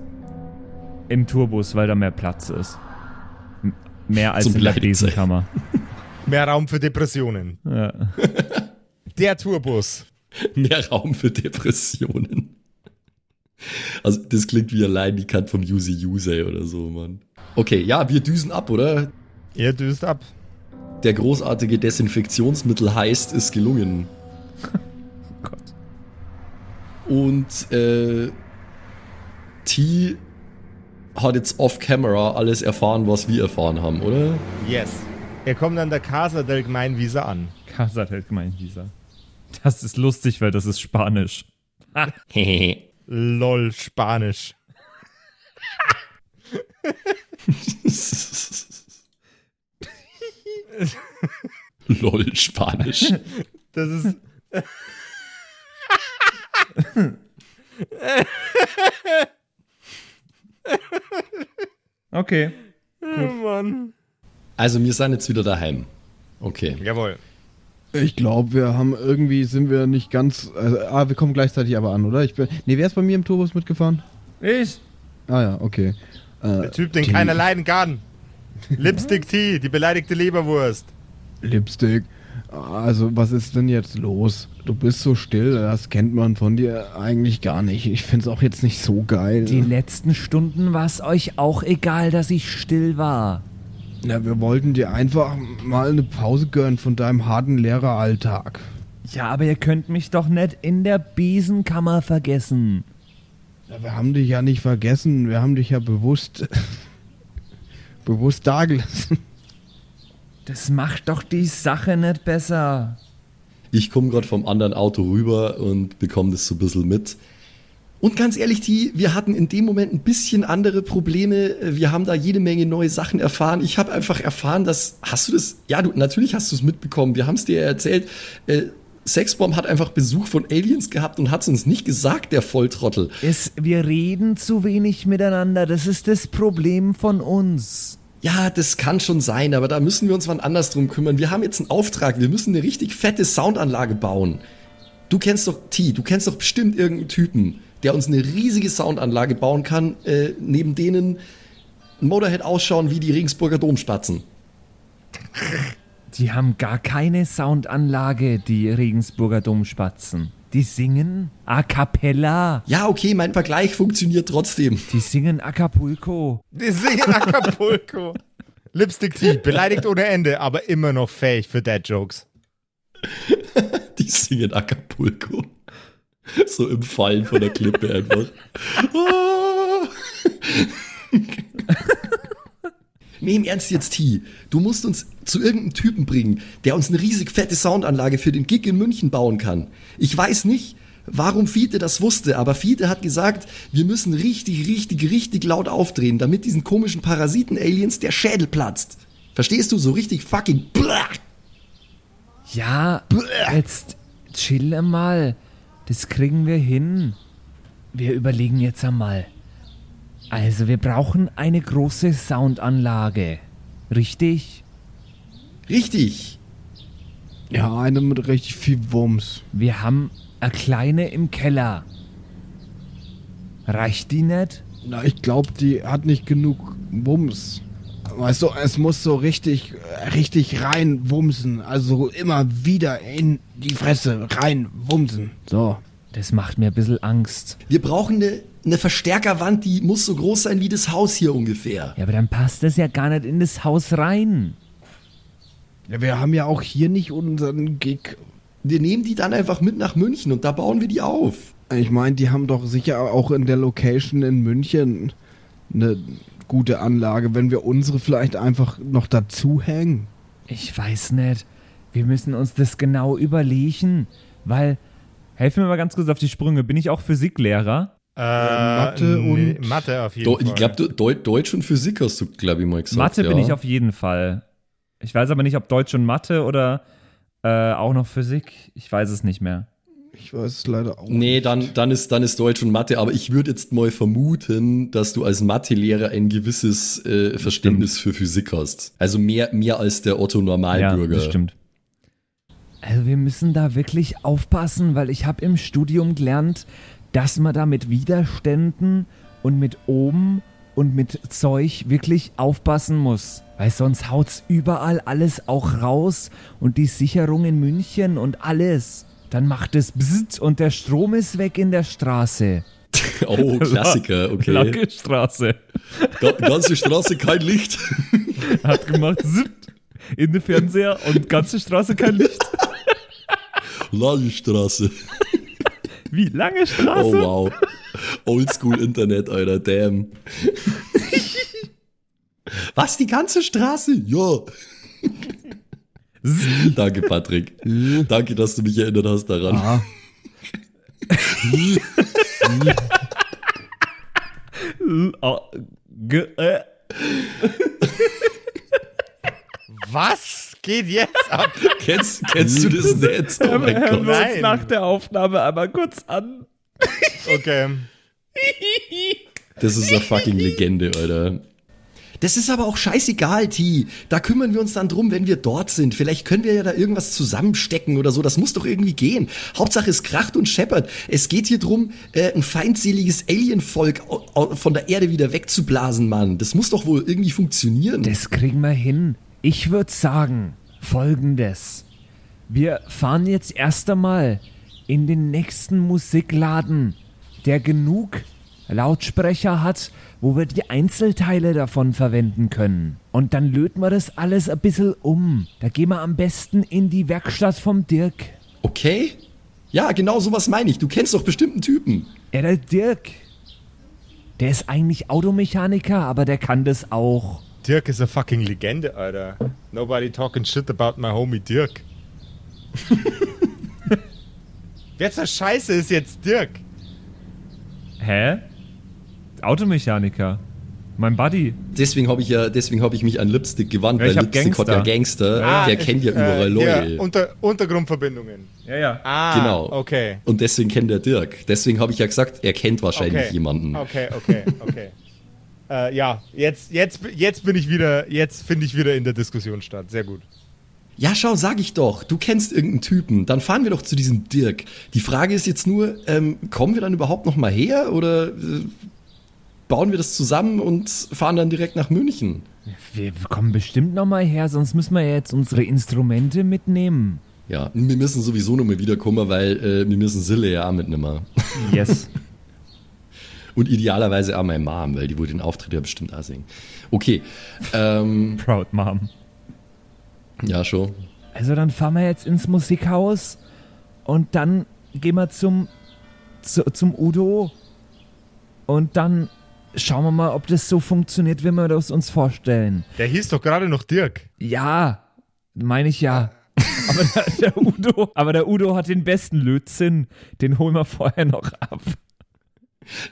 Im Tourbus, weil da mehr Platz ist. M- Mehr als Zum in der. Besenkammer. Mehr Raum für Depressionen. Ja. Der Tourbus. Mehr Raum für Depressionen. Also, das klingt wie allein die Kant vom Use Use oder so, Mann. Okay, ja, wir düsen ab, oder? Ihr düst ab. Der großartige Desinfektionsmittel heißt, ist gelungen. Gott. Und äh, T hat jetzt off-camera alles erfahren, was wir erfahren haben, oder? Yes. Ihr kommt an der Casa del Gemeinwiese an. Casa del Gemeinvisa. Das ist lustig, weil das ist Spanisch. Lol, Spanisch. Lol, Spanisch. Das ist. Okay. Oh Mann. Also, wir sind jetzt wieder daheim. Okay. Jawohl. Ich glaube, wir haben irgendwie, sind wir nicht ganz. Also, ah, wir kommen gleichzeitig aber an, oder? Ich bin, nee, wer ist bei mir im Tourbus mitgefahren? Ich? Ah ja, okay. Äh, Der Typ, den die- keiner leiden kann. Lipstick Tea, die beleidigte Leberwurst. Lipstick. Also, was ist denn jetzt los? Du bist so still, das kennt man von dir eigentlich gar nicht. Ich find's auch jetzt nicht so geil. Die letzten Stunden war es euch auch egal, dass ich still war. Na, wir wollten dir einfach mal eine Pause gönnen von deinem harten Lehreralltag. Ja, aber ihr könnt mich doch nicht in der Besenkammer vergessen. Ja, wir haben dich ja nicht vergessen, wir haben dich ja bewusst bewusst dagelassen. Das macht doch die Sache nicht besser. Ich komme gerade vom anderen Auto rüber und bekomme das so ein bisschen mit. Und ganz ehrlich, T, wir hatten in dem Moment ein bisschen andere Probleme. Wir haben da jede Menge neue Sachen erfahren. Ich habe einfach erfahren, dass, hast du das, ja, du, natürlich hast du es mitbekommen. Wir haben es dir ja erzählt. Äh, Sexbomb hat einfach Besuch von Aliens gehabt und hat es uns nicht gesagt, der Volltrottel. Es, wir reden zu wenig miteinander. Das ist das Problem von uns. Ja, das kann schon sein, aber da müssen wir uns wann anders drum kümmern. Wir haben jetzt einen Auftrag. Wir müssen eine richtig fette Soundanlage bauen. Du kennst doch T, du kennst doch bestimmt irgendeinen Typen, der uns eine riesige Soundanlage bauen kann, äh, neben denen Motorhead ausschauen wie die Regensburger Domspatzen. Die haben gar keine Soundanlage, die Regensburger Domspatzen. Die singen a cappella. Ja, okay, mein Vergleich funktioniert trotzdem. Die singen Acapulco. Die singen Acapulco. Lipstick Tea, beleidigt ohne Ende, aber immer noch fähig für Dad Jokes. Die singen Acapulco. So im Fallen von der Klippe einfach. Nee, im Ernst jetzt, T. Du musst uns zu irgendeinem Typen bringen, der uns eine riesig fette Soundanlage für den Gig in München bauen kann. Ich weiß nicht, warum Fiete das wusste, aber Fiete hat gesagt, wir müssen richtig, richtig, richtig laut aufdrehen, damit diesen komischen Parasiten-Aliens der Schädel platzt. Verstehst du? So richtig fucking. Blah. Ja, jetzt chill mal. Das kriegen wir hin. Wir überlegen jetzt einmal. Also, wir brauchen eine große Soundanlage. Richtig? Richtig. Ja, eine mit richtig viel Wumms. Wir haben eine kleine im Keller. Reicht die nicht? Na, ich glaube, die hat nicht genug Wumms. Weißt du, es muss so richtig, richtig rein wumsen. Also immer wieder in die Fresse rein wumsen. So. Das macht mir ein bisschen Angst. Wir brauchen eine, eine Verstärkerwand, die muss so groß sein wie das Haus hier ungefähr. Ja, aber dann passt das ja gar nicht in das Haus rein. Ja, wir haben ja auch hier nicht unseren Gig. Wir nehmen die dann einfach mit nach München und da bauen wir die auf. Ich meine, die haben doch sicher auch in der Location in München eine gute Anlage, wenn wir unsere vielleicht einfach noch dazu hängen. Ich weiß nicht. Wir müssen uns das genau überlegen, weil. Helf mir mal ganz kurz auf die Sprünge. Bin ich auch Physiklehrer? Äh, Mathe nee, und- Mathe auf jeden Do, Fall. ich glaube, Deu Deutsch und Physik hast du, glaube ich, mal gesagt. Mathe ja. bin ich auf jeden Fall. Ich weiß aber nicht, ob Deutsch und Mathe oder äh, auch noch Physik. Ich weiß es nicht mehr. Ich weiß es leider auch Nee, nicht. dann, dann, ist, dann ist Deutsch und Mathe, aber ich würde jetzt mal vermuten, dass du als Mathelehrer ein gewisses äh, Verständnis für Physik hast. Also mehr, mehr als der Otto Ja, Normalbürger. das stimmt. Also wir müssen da wirklich aufpassen, weil ich habe im Studium gelernt, dass man da mit Widerständen und mit oben und mit Zeug wirklich aufpassen muss. Weil sonst haut's überall alles auch raus und die Sicherung in München und alles. Dann macht es Bzzzt und der Strom ist weg in der Straße. Oh, Klassiker, okay. Lange Straße. Ga ganze Straße kein Licht. Hat gemacht, zipp, in den Fernseher und ganze Straße kein Licht. Lange Straße. Wie lange Straße? Oh wow. Oldschool Internet, Alter, damn. Was, die ganze Straße? Ja. Danke, Patrick. Danke, dass du mich erinnert hast daran. Ah, ge- äh, Was geht jetzt ab? Kennst, kennst du das Netz? Oh mein hören Gott. wir uns Nein. nach der Aufnahme einmal kurz an. Okay. Das ist eine fucking Legende, Alter. Das ist aber auch scheißegal, T. Da kümmern wir uns dann drum, wenn wir dort sind. Vielleicht können wir ja da irgendwas zusammenstecken oder so. Das muss doch irgendwie gehen. Hauptsache es kracht und scheppert. Es geht hier drum, äh, ein feindseliges Alienvolk au- au- von der Erde wieder wegzublasen, Mann. Das muss doch wohl irgendwie funktionieren. Das kriegen wir hin. Ich würde sagen, folgendes. Wir fahren jetzt erst einmal in den nächsten Musikladen, der genug Lautsprecher hat, wo wir die Einzelteile davon verwenden können. Und dann löten wir das alles ein bisschen um. Da gehen wir am besten in die Werkstatt vom Dirk. Okay? Ja, genau sowas meine ich. Du kennst doch bestimmt einen Typen. Ja, der Dirk. Der ist eigentlich Automechaniker, aber der kann das auch. Dirk ist eine fucking Legende, Alter. Nobody talking shit about my homie Dirk. Wer zur Scheiße ist jetzt Dirk? Hä? Automechaniker. Mein Buddy. Deswegen habe ich ja, deswegen habe ich mich an Lipstick gewandt, Ja, ich weil Lipstick hat ja Gangster, Ah, der kennt ja äh, überall Leute. Ja, unter, Untergrundverbindungen. Ja, ja. Ah, Genau. okay. Und deswegen kennt der Dirk. Deswegen habe ich ja gesagt, er kennt wahrscheinlich okay. jemanden. Okay, okay, okay. Äh, ja, jetzt, jetzt, jetzt bin ich wieder, jetzt finde ich wieder in der Diskussion statt. Sehr gut. Ja, schau, sag ich doch, du kennst irgendeinen Typen, dann fahren wir doch zu diesem Dirk. Die Frage ist jetzt nur, ähm, kommen wir dann überhaupt noch mal her oder äh, bauen wir das zusammen und fahren dann direkt nach München? Wir kommen bestimmt noch mal her, sonst müssen wir ja jetzt unsere Instrumente mitnehmen. Ja, wir müssen sowieso noch mal wiederkommen, weil äh, wir müssen Sille ja auch mitnehmen. Yes. Und idealerweise auch meine Mom, weil die wohl den Auftritt ja bestimmt auch singen. Okay, ähm, Proud Mom. ja schon. Also dann fahren wir jetzt ins Musikhaus und dann gehen wir zum, zu, zum Udo und dann schauen wir mal, ob das so funktioniert, wie wir das uns vorstellen. Der hieß doch gerade noch Dirk. Ja, meine ich ja. Aber der, der Udo, aber der Udo hat den besten Lötzinn. Den holen wir vorher noch ab.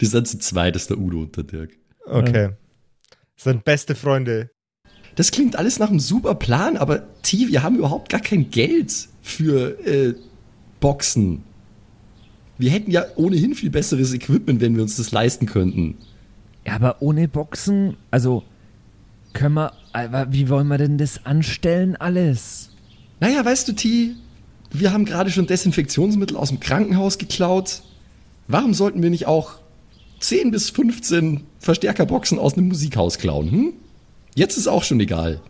Die sind zu zweit, ist der Udo und der Dirk. Okay. Sind beste Freunde. Das klingt alles nach einem super Plan, aber T, wir haben überhaupt gar kein Geld für äh, Boxen. Wir hätten ja ohnehin viel besseres Equipment, wenn wir uns das leisten könnten. Ja, aber ohne Boxen, also können wir, aber wie wollen wir denn das anstellen alles? Naja, weißt du, T, wir haben gerade schon Desinfektionsmittel aus dem Krankenhaus geklaut. Warum sollten wir nicht auch 10 bis 15 Verstärkerboxen aus einem Musikhaus klauen, hm? Jetzt ist auch schon egal.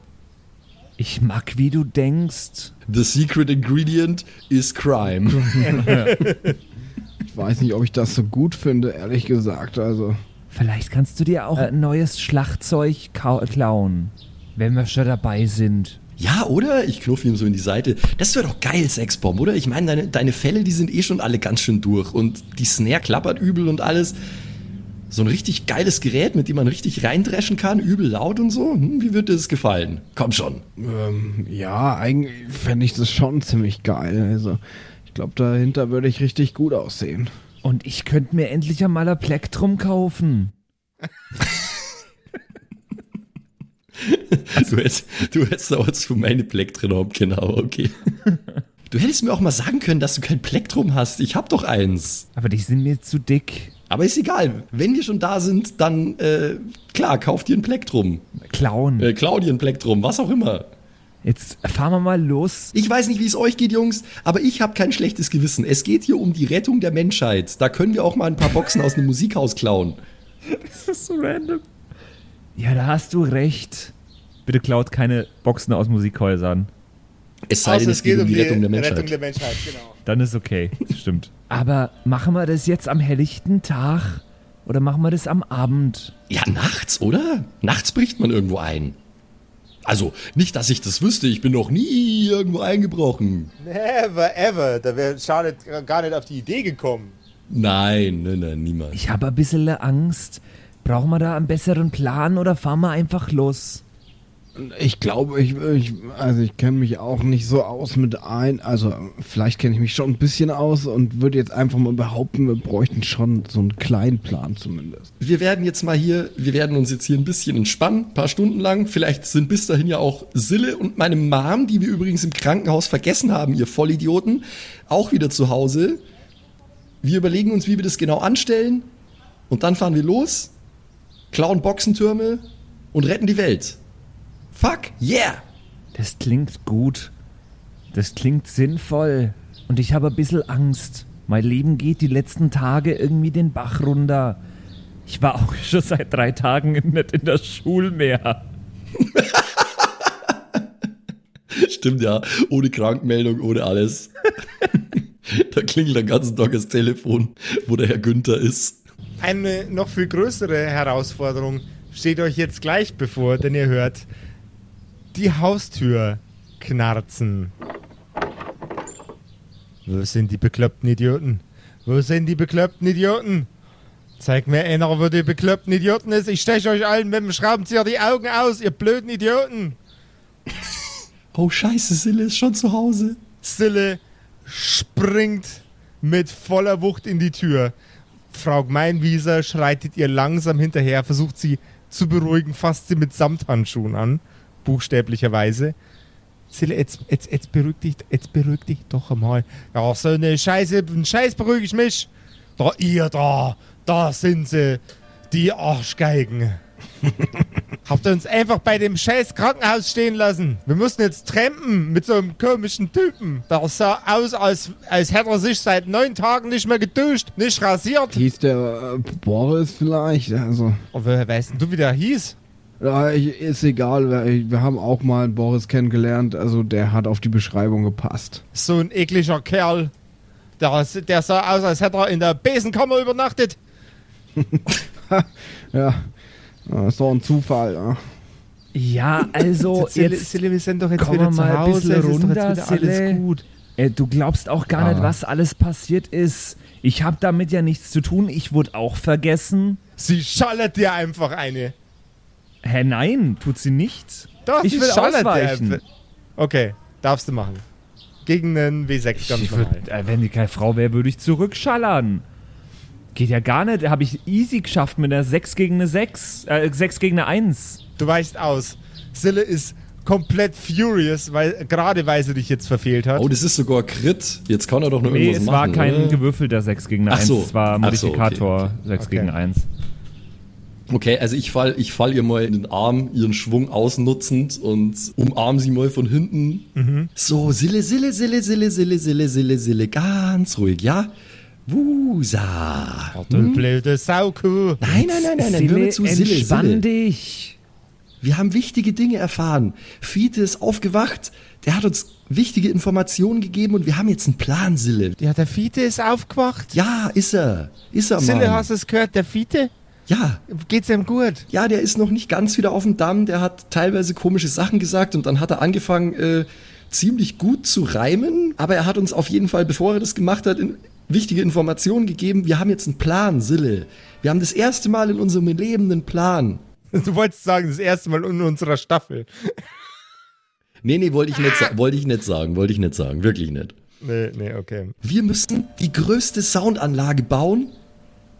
Ich mag, wie du denkst. The secret ingredient is crime. Ich weiß nicht, ob ich das so gut finde, ehrlich gesagt. Also, Vielleicht kannst du dir auch ein neues Schlagzeug klauen, wenn wir schon dabei sind. Ja, oder? Ich knuffe ihm so in die Seite. Das wäre doch geil, Sexbomb, oder? Ich meine, deine, deine Fälle, die sind eh schon alle ganz schön durch. Und die Snare klappert übel und alles. So ein richtig geiles Gerät, mit dem man richtig reindreschen kann, übel laut und so. Hm, wie wird dir das gefallen? Komm schon. ähm, ja, eigentlich fände ich das schon ziemlich geil. Also, ich glaube, dahinter würde ich richtig gut aussehen. Und ich könnte mir endlich einmal ein Plektrum kaufen. Du hättest, du hättest auch für meine Plektren haben, genau, okay. Du hättest mir auch mal sagen können, dass du kein Plektrum hast. Ich hab doch eins. Aber die sind mir zu dick. Aber ist egal. Wenn wir schon da sind, dann, äh, klar, kauf dir ein Plektrum. Klauen. Äh, klau dir ein Plektrum, was auch immer. Jetzt fahren wir mal los. Ich weiß nicht, wie es euch geht, Jungs, aber ich habe kein schlechtes Gewissen. Es geht hier um die Rettung der Menschheit. Da können wir auch mal ein paar Boxen aus einem Musikhaus klauen. Das ist so random. Ja, da hast du recht. Bitte klaut keine Boxen aus Musikhäusern. Es sei denn, es geht um die Rettung der Menschheit. Rettung der Menschheit, genau. Dann ist okay. Das stimmt. Aber machen wir das jetzt am helllichten Tag oder machen wir das am Abend? Ja, nachts, oder? Nachts bricht man irgendwo ein. Also, nicht, dass ich das wüsste. Ich bin noch nie irgendwo eingebrochen. Never ever. Da wäre Charlotte gar nicht auf die Idee gekommen. Nein, nein, nein, niemals. Ich habe ein bisschen Angst. Brauchen wir da einen besseren Plan oder fahren wir einfach los? Ich glaube, ich, ich also ich kenne mich auch nicht so aus mit ein, also vielleicht kenne ich mich schon ein bisschen aus und würde jetzt einfach mal behaupten, wir bräuchten schon so einen kleinen Plan zumindest. Wir werden jetzt mal hier, wir werden uns jetzt hier ein bisschen entspannen, ein paar Stunden lang. Vielleicht sind bis dahin ja auch Sille und meine Mom, die wir übrigens im Krankenhaus vergessen haben, ihr Vollidioten, auch wieder zu Hause. Wir überlegen uns, wie wir das genau anstellen und dann fahren wir los, klauen Boxentürme und retten die Welt. Fuck, yeah! Das klingt gut. Das klingt sinnvoll. Und ich habe ein bisschen Angst. Mein Leben geht die letzten Tage irgendwie den Bach runter. Ich war auch schon seit drei Tagen nicht in der Schule mehr. Stimmt ja, ohne Krankmeldung, ohne alles. da klingelt den ganzen Tag das Telefon, wo der Herr Günther ist. Eine noch viel größere Herausforderung steht euch jetzt gleich bevor, denn ihr hört die Haustür knarzen. Wo sind die bekloppten Idioten? Wo sind die bekloppten Idioten? Zeig mir einer, wo die bekloppten Idioten ist. Ich steche euch allen mit dem Schraubenzieher die Augen aus, ihr blöden Idioten. Oh scheiße, Sille ist schon zu Hause. Sille springt mit voller Wucht in die Tür. Frau Gmeinwieser schreitet ihr langsam hinterher, versucht sie zu beruhigen, fasst sie mit Samthandschuhen an, buchstäblicherweise. Sille, jetzt, jetzt, jetzt beruhig dich, jetzt beruhig dich doch einmal. Ja, so eine Scheiße, einen Scheiß beruhige ich mich. Da, ihr da, da sind sie, die Arschgeigen. Habt ihr uns einfach bei dem scheiß Krankenhaus stehen lassen? Wir mussten jetzt trampen mit so einem komischen Typen. Der sah aus, als, als hätte er sich seit neun Tagen nicht mehr geduscht, nicht rasiert. Hieß der äh, Boris vielleicht? Also, wer weißt denn du, wie der hieß? Ja, ich, ist egal. Wir, haben auch mal einen Boris kennengelernt. Also, der hat auf die Beschreibung gepasst. So ein ekliger Kerl. Der, der sah aus, als hätte er in der Besenkammer übernachtet. Ja, ist doch ein Zufall. Ja. Ja, also Sille, jetzt Sille, wir sind doch jetzt wieder mal zu ein Hause. ist doch runter, jetzt wieder Sille. alles gut. Äh, du glaubst auch gar nicht, Ah. was alles passiert ist. Ich habe damit ja nichts zu tun. Ich wurde auch vergessen. Sie schallert dir einfach eine. Hä, nein, tut sie nicht. Doch, Ich will ausweichen. einfach. Okay, darfst du machen. Gegen einen W6 ganz Ich normal. äh, wenn die keine Frau wäre, würde ich zurückschallern. Geht ja gar nicht. Habe ich easy geschafft mit einer 6 gegen eine 6. Äh, 6 gegen eine 1. Du weichst aus. Sille ist komplett furious, weil gerade weil sie dich jetzt verfehlt hat. Oh, das ist sogar Crit. Jetzt kann er doch noch Nee, irgendwas es machen. war kein oder? gewürfelter 6 gegen eine Ach 1. so. Es war Ach so, okay, Modifikator okay. 6 Okay. gegen 1. Okay, also ich fall, ich fall ihr mal in den Arm, ihren Schwung ausnutzend und umarm sie mal von hinten. Mhm. So, Sille, Sille, Sille, Sille, Sille, Sille, Sille, Sille, ganz ruhig, ja? Wusa. Du blöde Saukuh. Nein, nein, nein, nein, nein, hör Sille, mir zu, Sille, entspann Sille. dich. Wir haben wichtige Dinge erfahren. Fiete ist aufgewacht, der hat uns wichtige Informationen gegeben und wir haben jetzt einen Plan, Sille. Ja, der Fiete ist aufgewacht. Ja, ist er. Ist er, Sille, Mann. hast du es gehört? Der Fiete? Ja, Geht's ihm gut? ja, der ist noch nicht ganz wieder auf dem Damm. Der hat teilweise komische Sachen gesagt und dann hat er angefangen, äh, ziemlich gut zu reimen. Aber er hat uns auf jeden Fall, bevor er das gemacht hat, in, wichtige Informationen gegeben. Wir haben jetzt einen Plan, Sille. Wir haben das erste Mal in unserem Leben einen Plan. Du wolltest sagen, das erste Mal in unserer Staffel. Nee, nee, wollte ich nicht, wollte ich nicht sagen, wollte ich nicht sagen, wirklich nicht. Nee, nee, okay. Wir müssen die größte Soundanlage bauen,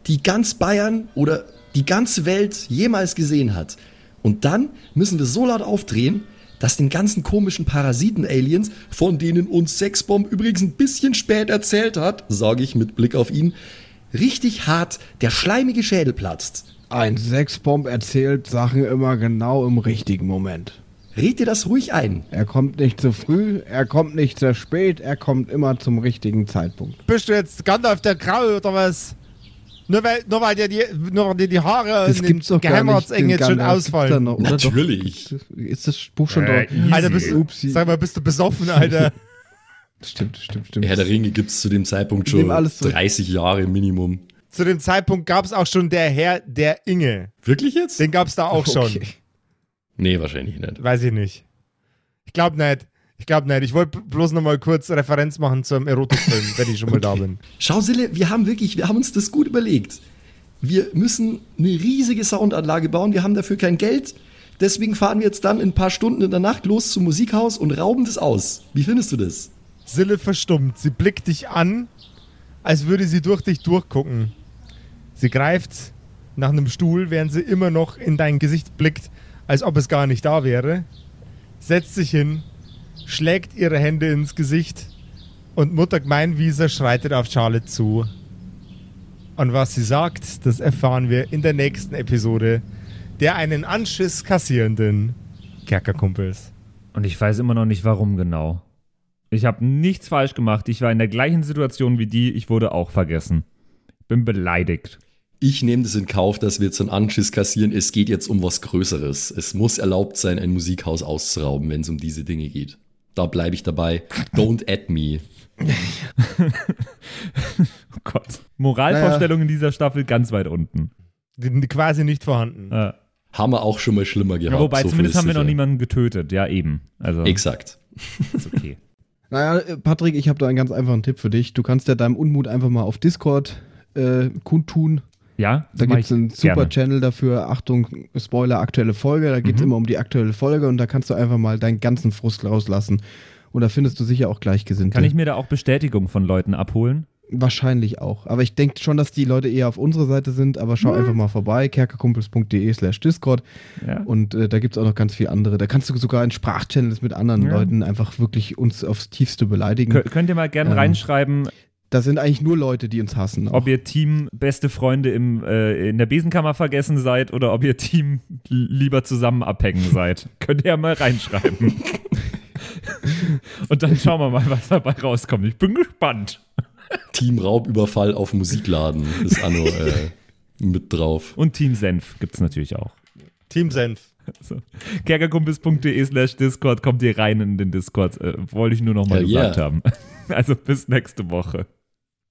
die ganz Bayern oder die ganze Welt jemals gesehen hat. Und dann müssen wir so laut aufdrehen, dass den ganzen komischen Parasiten-Aliens, von denen uns Sexbomb übrigens ein bisschen spät erzählt hat, sage ich mit Blick auf ihn, richtig hart der schleimige Schädel platzt. Ein Sexbomb erzählt Sachen immer genau im richtigen Moment. Red dir das ruhig ein. Er kommt nicht zu früh, er kommt nicht zu spät, er kommt immer zum richtigen Zeitpunkt. Bist du jetzt Gandalf der Grau oder was? Nur weil, nur weil dir die, nur weil dir die Haare Das in gibt's doch den jetzt schon da ausfallen. noch, oder Natürlich. Doch, ist das Buch schon Äh, drauf? Alter, bist du, sag mal, bist du besoffen, Alter? Stimmt, stimmt, stimmt. Herr der Ringe gibt's zu dem Zeitpunkt schon Nehm alles zurück. 30 Jahre Minimum. Zu dem Zeitpunkt gab es auch schon der Herr der Inge. Wirklich jetzt? Den gab es da auch schon. Okay. Nee, wahrscheinlich nicht. Weiß ich nicht. Ich glaube nicht. Ich glaube nicht. Ich wollte bloß noch mal kurz Referenz machen zum Erotikfilm, wenn ich schon mal da bin. Schau, Sille, wir haben wirklich, wir haben uns das gut überlegt. Wir müssen eine riesige Soundanlage bauen, wir haben dafür kein Geld. Deswegen fahren wir jetzt dann in ein paar Stunden in der Nacht los zum Musikhaus und rauben das aus. Wie findest du das? Sille verstummt. Sie blickt dich an, als würde sie durch dich durchgucken. Sie greift nach einem Stuhl, während sie immer noch in dein Gesicht blickt, als ob es gar nicht da wäre. Setzt sich hin, schlägt ihre Hände ins Gesicht und Mutter Gmeinwieser schreitet auf Charlotte zu. Und was sie sagt, das erfahren wir in der nächsten Episode der einen Anschiss kassierenden Kerkerkumpels. Und ich weiß immer noch nicht, warum genau. Ich habe nichts falsch gemacht. Ich war in der gleichen Situation wie die. Ich wurde auch vergessen. Bin beleidigt. Ich nehme das in Kauf, dass wir jetzt einen Anschiss kassieren. Es geht jetzt um was Größeres. Es muss erlaubt sein, ein Musikhaus auszurauben, wenn es um diese Dinge geht. Da bleibe ich dabei. Don't add me. Oh Gott. Moralvorstellung in dieser Staffel ganz weit unten. Die- Quasi nicht vorhanden. Äh, Haben wir auch schon mal schlimmer gehabt. ja, wobei, so zumindest haben wir noch niemanden getötet. Ja, eben. Also, Exakt. ist okay. Naja, Patrick, ich habe da einen ganz einfachen Tipp für dich. Du kannst ja deinem Unmut einfach mal auf Discord äh, kundtun. Ja, Da gibt es einen super gerne. Channel dafür. Achtung, Spoiler, aktuelle Folge. Da geht es Mhm. immer um die aktuelle Folge und da kannst du einfach mal deinen ganzen Frust rauslassen. Und da findest du sicher auch Gleichgesinnte. Kann ich mir da auch Bestätigung von Leuten abholen? Wahrscheinlich auch. Aber ich denke schon, dass die Leute eher auf unserer Seite sind. Aber schau einfach mal vorbei, kerkerkumpels.de slash Discord. Ja. Und äh, da gibt es auch noch ganz viel andere. Da kannst du sogar in Sprachchannels mit anderen Ja. Leuten einfach wirklich uns aufs Tiefste beleidigen. Kö- könnt ihr mal gerne Ähm, reinschreiben, Das sind eigentlich nur Leute, die uns hassen. auch. ob ihr Team beste Freunde im, äh, in der Besenkammer vergessen seid oder ob ihr Team lieber zusammen abhängen seid. Könnt ihr ja mal reinschreiben. Und dann schauen wir mal, was dabei rauskommt. Ich bin gespannt. Team Raubüberfall auf Musikladen ist Anno äh, mit drauf. Und Team Senf gibt es natürlich auch. Team Senf. So. Kerkerkumpels.de slash Discord kommt ihr rein in den Discord. Äh, wollte ich nur noch mal Hell gesagt yeah. haben. Also bis nächste Woche.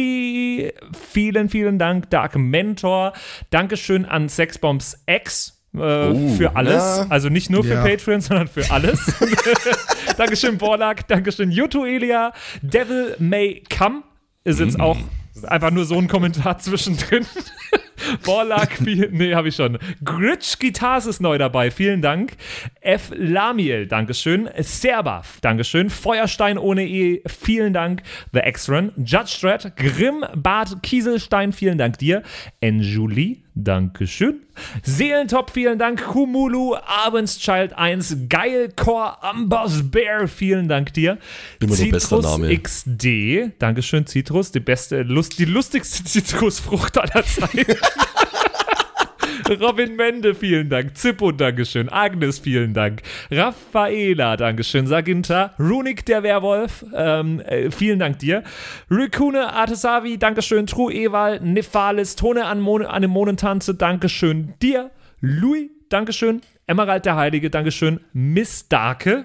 Kimothy, vielen, vielen Dank, Dark Mentor, Dankeschön an Sexbombs X, äh, für alles. ja. Also nicht nur für Ja. Patreon, sondern für alles. Dankeschön, Borlak. Dankeschön, Yuto Elia. Devil May Come ist jetzt auch einfach nur so ein Kommentar zwischendrin. Borlak, nee, habe ich schon. Gritsch Guitars ist neu dabei, vielen Dank. F. Lamiel, Dankeschön. Serbath, Dankeschön. Feuerstein ohne E, vielen Dank. The X-Run, Judge Dredd, Grimm, Bart Kieselstein, vielen Dank dir. Enjulie, Dankeschön. Seelentop, vielen Dank. Kumulu, Abendschild 1, Geilcore, Ambers Bear, vielen Dank dir. Immer Name. XD, Dankeschön, Citrus, die beste, Lust, die lustigste Zitrusfrucht aller Zeiten. Robin Mende, vielen Dank. Zippo, Dankeschön. Agnes, vielen Dank. Raffaela, Dankeschön. Saginta. Runik, der Werwolf, ähm, äh, vielen Dank dir. Rikune, Artesavi, Dankeschön. True Ewal, Nephalis, Tone an, Mon Anemonentanze, Dankeschön dir. Louis, Dankeschön. Emerald der Heilige, Dankeschön. Miss Darke,